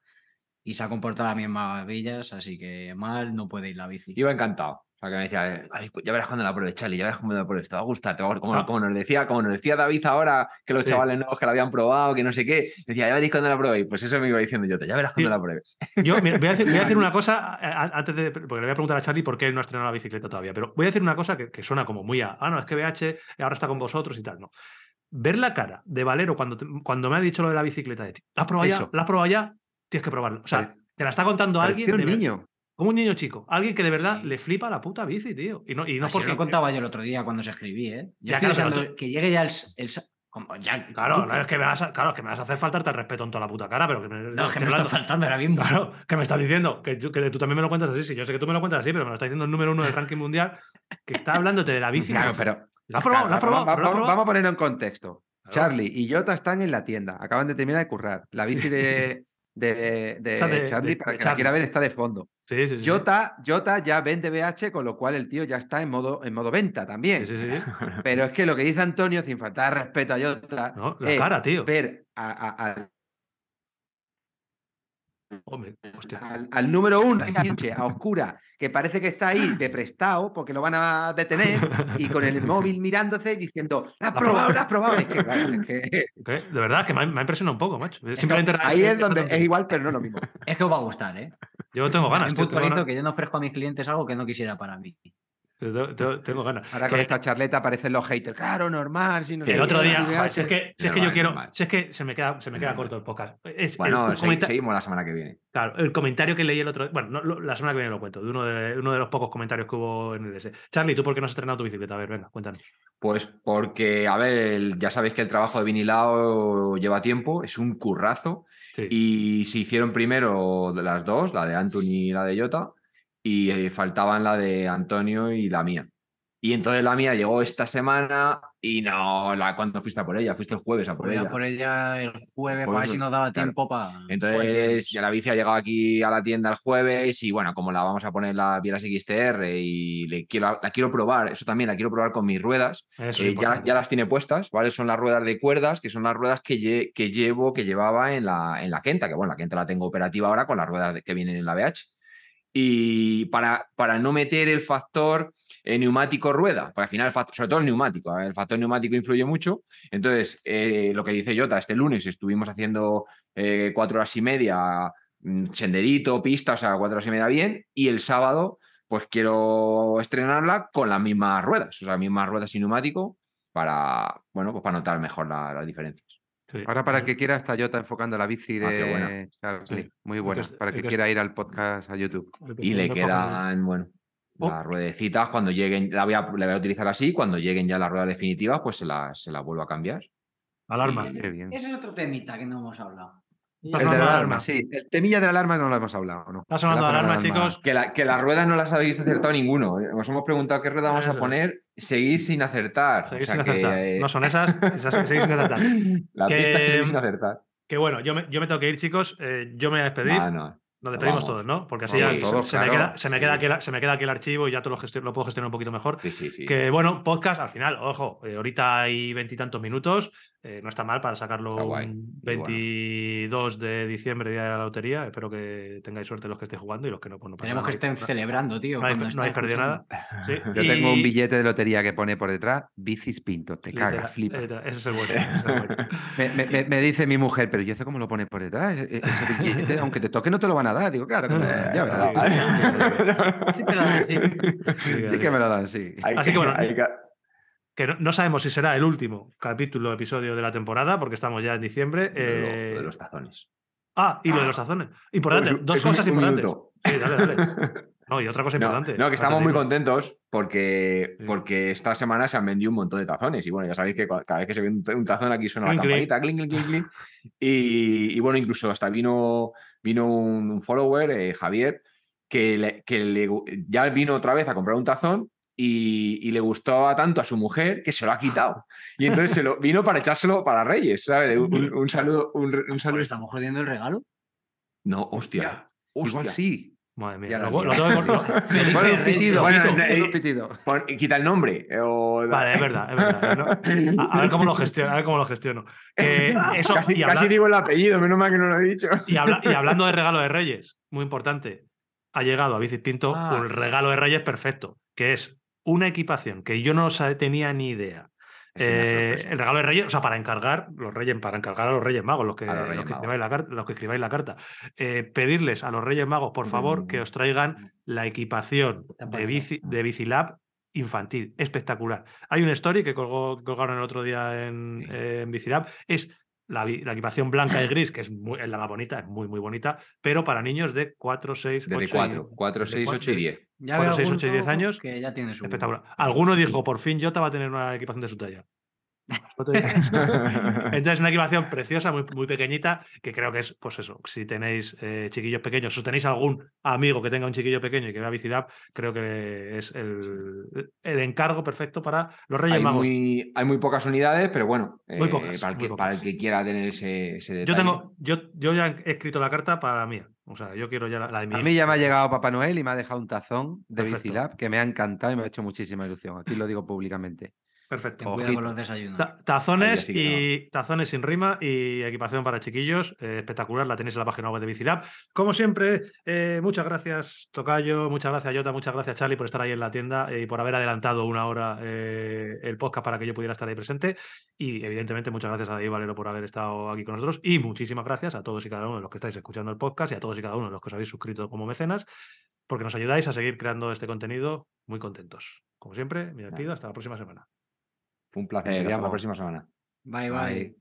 Y se ha comportado a las maravillas, así que mal no puede ir la bici. Iba encantado. O sea, que me decía, "Ay, ya verás cuando la pruebes, Charlie, ya verás cuando la pruebes, te va a gustar, te va a gustar". Como, Ah. como nos decía, como nos decía David ahora, que los Sí. chavales nuevos que la habían probado, que no sé qué, decía, ya veréis cuando la probéis. Pues eso me iba diciendo yo, ya verás cuando Sí. la pruebes. Yo mira, voy, a decir, voy a decir una cosa antes de. Porque le voy a preguntar a Charlie por qué no ha estrenado la bicicleta todavía. Pero voy a decir una cosa que, que suena como muy a. Ah, no, es que BH ahora está con vosotros y tal. No. Ver la cara de Valero cuando, cuando me ha dicho lo de la bicicleta de ti. ¿La has probado ya? ¿La has probado ya? Tienes que probarla. O sea, Pare- te la está contando alguien. Un de niño. Como un niño chico. Alguien que de verdad Sí. le flipa la puta bici, tío. Y no, y no Así porque. lo contaba yo el otro día cuando se escribí, ¿eh? Yo Ya, estoy claro, deseando que llegue ya el, el s- como ya, Claro, no es que me vas a, claro, es que me vas a hacer faltarte el respeto en toda la puta cara, pero que me, No, es que me está hablando- faltando ahora mismo. Claro, que me estás diciendo que, yo- que tú también me lo cuentas así. Sí, yo sé que tú me lo cuentas así, pero me lo está diciendo el número uno del ranking mundial, que está hablándote de la bici. Claro, ¿La pero. has probado? ¿La has claro, probado? va- ¿Pero la has vamos, probado? vamos a ponerlo en contexto. Claro. Charlie y Jota están en la tienda. Acaban de terminar de currar. La bici de, de, de Esa de- Charlie, de- para que la Charlie. quiera ver, está de fondo. Sí, sí. Jota, Jota ya vende BH, con lo cual el tío ya está en modo, en modo venta también. Pero es que lo que dice Antonio, sin faltar respeto a Jota, No, la es cara, tío. ver a- Hombre, hostia. al, al número uno, pinche, a oscura, que parece que está ahí de prestado porque lo van a detener y con el móvil mirándose y diciendo, ¿la has probado? ¿La has probado? Es que, claro, es que. De verdad, que me ha, me ha impresionado un poco, macho. Simplemente ahí es donde es igual, pero no lo mismo. Es que os va a gustar, ¿eh? Yo tengo ganas. Tío, tengo ganas. que yo no ofrezco a mis clientes algo que no quisiera para mí. Tengo, ganas. Ahora con Que- esta charleta aparecen los haters. Claro, normal. Si no el otro día, joder, si es que, si es que yo quiero, normal. si es que se me queda, se me queda corto el podcast. Es Bueno, seguimos la semana que viene. Claro, el comentario que leí el otro bueno, no, lo- la semana que viene lo cuento, de uno de, uno de los pocos comentarios que hubo en el S. Charlie, ¿tú por qué no has estrenado tu bicicleta? A ver, venga, cuéntanos. Pues porque, a ver, el- ya sabéis que el trabajo de vinilado lleva tiempo, es un currazo. Sí. Y se hicieron primero las dos, la de Anthony y la de Jota, y eh, faltaban la de Antonio y la mía. Y entonces la mía llegó esta semana y no, la, ¿cuándo fuiste a por ella? Fuiste el jueves a por Voy a ella. por ella el jueves para ver si nos daba claro. tiempo para. Entonces, ya la bici ha llegado aquí a la tienda el jueves y bueno, como la vamos a poner la Bielas XTR y le quiero, la quiero probar, eso también la quiero probar con mis ruedas, eh, ya, ya las tiene puestas, ¿vale? Son las ruedas de cuerdas, que son las ruedas que, lle- que llevo, que llevaba en la, en la Kenta, que bueno, la Kenta la tengo operativa ahora con las ruedas de- que vienen en la BH. Y para, para no meter el factor eh, neumático rueda, porque al final, el fact- sobre todo el neumático, ¿eh? el factor neumático influye mucho. Entonces, eh, lo que dice Jota, este lunes estuvimos haciendo cuatro horas y media, mm, senderito, pista, o sea, cuatro horas y media bien, y el sábado, pues quiero estrenarla con las mismas ruedas, o sea, mismas ruedas y neumático, para, bueno, pues para notar mejor la- las diferencias. Sí. Ahora para el que quiera está Jota enfocando la bici Ah, qué buena. de Charlie. Sí. Muy que buena. Para el que que quiera ir al podcast a YouTube. Y le quedan, bueno, Oh. las ruedecitas, cuando lleguen, la voy, a, la voy a utilizar así, cuando lleguen ya las ruedas definitivas, pues se las, se las vuelvo a cambiar. Alarma. Y- Qué bien. Ese es otro temita que no hemos hablado. El de la alarma. alarma, sí. El temilla de la alarma no lo hemos hablado, ¿no? Está sonando La alarma, chicos. Que, la- que las ruedas no las habéis acertado ninguno. ¿eh? Os hemos preguntado qué rueda vamos Eso a poner, seguís sin acertar. Seguís o sea sin acertar. que, eh, No son esas, esas seguís sin acertar. La Que- pista es que seguís sin acertar. Que bueno, yo me, yo me tengo que ir, chicos. Eh, yo me voy a despedir. Ah, no. Nos despedimos vamos. todos, ¿no? Porque así ya todos, se, me queda, se, me sí. queda aquí el, se me queda aquí el archivo y ya todo lo, gestio- lo puedo gestionar un poquito mejor. Sí, sí, sí. Que bueno, podcast al final, ojo, eh, ahorita hay veintitantos minutos, eh, no está mal para sacarlo un muy bueno. 22 de diciembre, día de la lotería. Espero que tengáis suerte los que estéis jugando y los que no, pues no Queremos que estén celebrando, tío. No hay, no perdido nada. Sí, Yo tengo un billete de lotería que pone por detrás bicis pintos, te literal, cagas, flipa. literal, Ese es el bueno. ese es el bueno. Me, me- me- me dice mi mujer, pero ¿y eso cómo lo pone por detrás? E- e- Ese billete, aunque te toque, no te lo van a dar. Digo, claro, que me- ya verás. Sí, pero sí. Sí que me lo dan, sí. Hay Así que bueno, hay que- que no, no sabemos si será el último capítulo, episodio de la temporada, porque estamos ya en diciembre. lo de lo- lo eh, de los tazones. Ah, y lo de los tazones. Importante, dos cosas un importantes. Sí, dale, dale. No, y otra cosa No, importante. no, que estamos muy contentos porque, Sí. porque esta semana se han vendido un montón de tazones. Y bueno, ya sabéis que cada vez que se vende un tazón aquí suena la campanita, clink, clink. Y, y bueno, incluso hasta vino, vino un, un follower, eh, Javier, que, le- que le ya vino otra vez a comprar un tazón y, y le gustaba tanto a su mujer que se lo ha quitado. Y entonces se lo vino para echárselo para Reyes, ¿sabes? Un, un- un saludo, un, Joder, saludo. ¿Estamos jodiendo el regalo? No, hostia. Igual hostia. sí. Madre mía. Lo- lo tengo que- lo- Bueno, un pitido, Bueno, pito, eh, un pitido. Pon- quita el nombre. o- Vale, es verdad, es verdad. ¿no? A, a ver cómo lo gestiono. A ver cómo lo gestiono. Que eso, casi, y, casi habla- digo el apellido, menos mal que no lo he dicho. y habla- y hablando de regalo de Reyes, muy importante, ha llegado a Bicis Pinto Ah, un regalo de Reyes perfecto, que es una equipación que yo no tenía ni idea. Eh, el regalo de Reyes, o sea, para encargar los Reyes, para encargar a los Reyes Magos, los que, los los escribáis la carta, los que escribáis la carta, eh, pedirles a los Reyes Magos, por favor, que os traigan la equipación de, bici, de Bicilab infantil. Espectacular. Hay una story que colgó, colgaron el otro día en, Sí. eh, en Bicilab. Es la, la equipación blanca y gris, que es, muy- es la más bonita, es muy, muy bonita, pero para niños de 4, 6, 8 Desde 4, 4, 6, 8 y 10. Ya Cuatro, veo seis, algún ocho y diez loco años, Que ya tiene su. Espectacular. Alguno dijo, por fin Jota va a tener una equipación de su talla. Entonces, una equipación preciosa, muy, muy pequeñita, que creo que es, pues eso, si tenéis eh, chiquillos pequeños, si tenéis algún amigo que tenga un chiquillo pequeño y que vea Bicilab, creo que es el, el encargo perfecto para los Reyes hay, Magos. muy, hay muy pocas unidades, pero bueno, Muy eh, pocas, para, el muy que, para el que quiera tener ese, ese detalle. Yo tengo, yo, yo ya he escrito la carta para la mía. O sea, yo quiero ya la, la de mi A mí ya me ha llegado Papá Noel y me ha dejado un tazón de Perfecto. Bicilab que me ha encantado y me ha hecho muchísima ilusión. Aquí lo digo públicamente. Perfecto. Ten cuidado con Ojito. los desayunos. Ta- tazones sí y tazones sin rima y equipación para chiquillos. eh, espectacular, la tenéis en la página web de Bicilab. Como siempre, eh, muchas gracias, Tocayo, muchas gracias, Jota, muchas gracias, Charlie, por estar ahí en la tienda y por haber adelantado una hora eh, el podcast para que yo pudiera estar ahí presente. Y evidentemente, muchas gracias a David Valero por haber estado aquí con nosotros. Y muchísimas gracias a todos y cada uno de los que estáis escuchando el podcast y a todos y cada uno de los que os habéis suscrito como mecenas, porque nos ayudáis a seguir creando este contenido muy contentos. Como siempre, me despido. Hasta la próxima semana. Un placer. Hasta la Llamo. próxima semana. Bye, bye. Bye.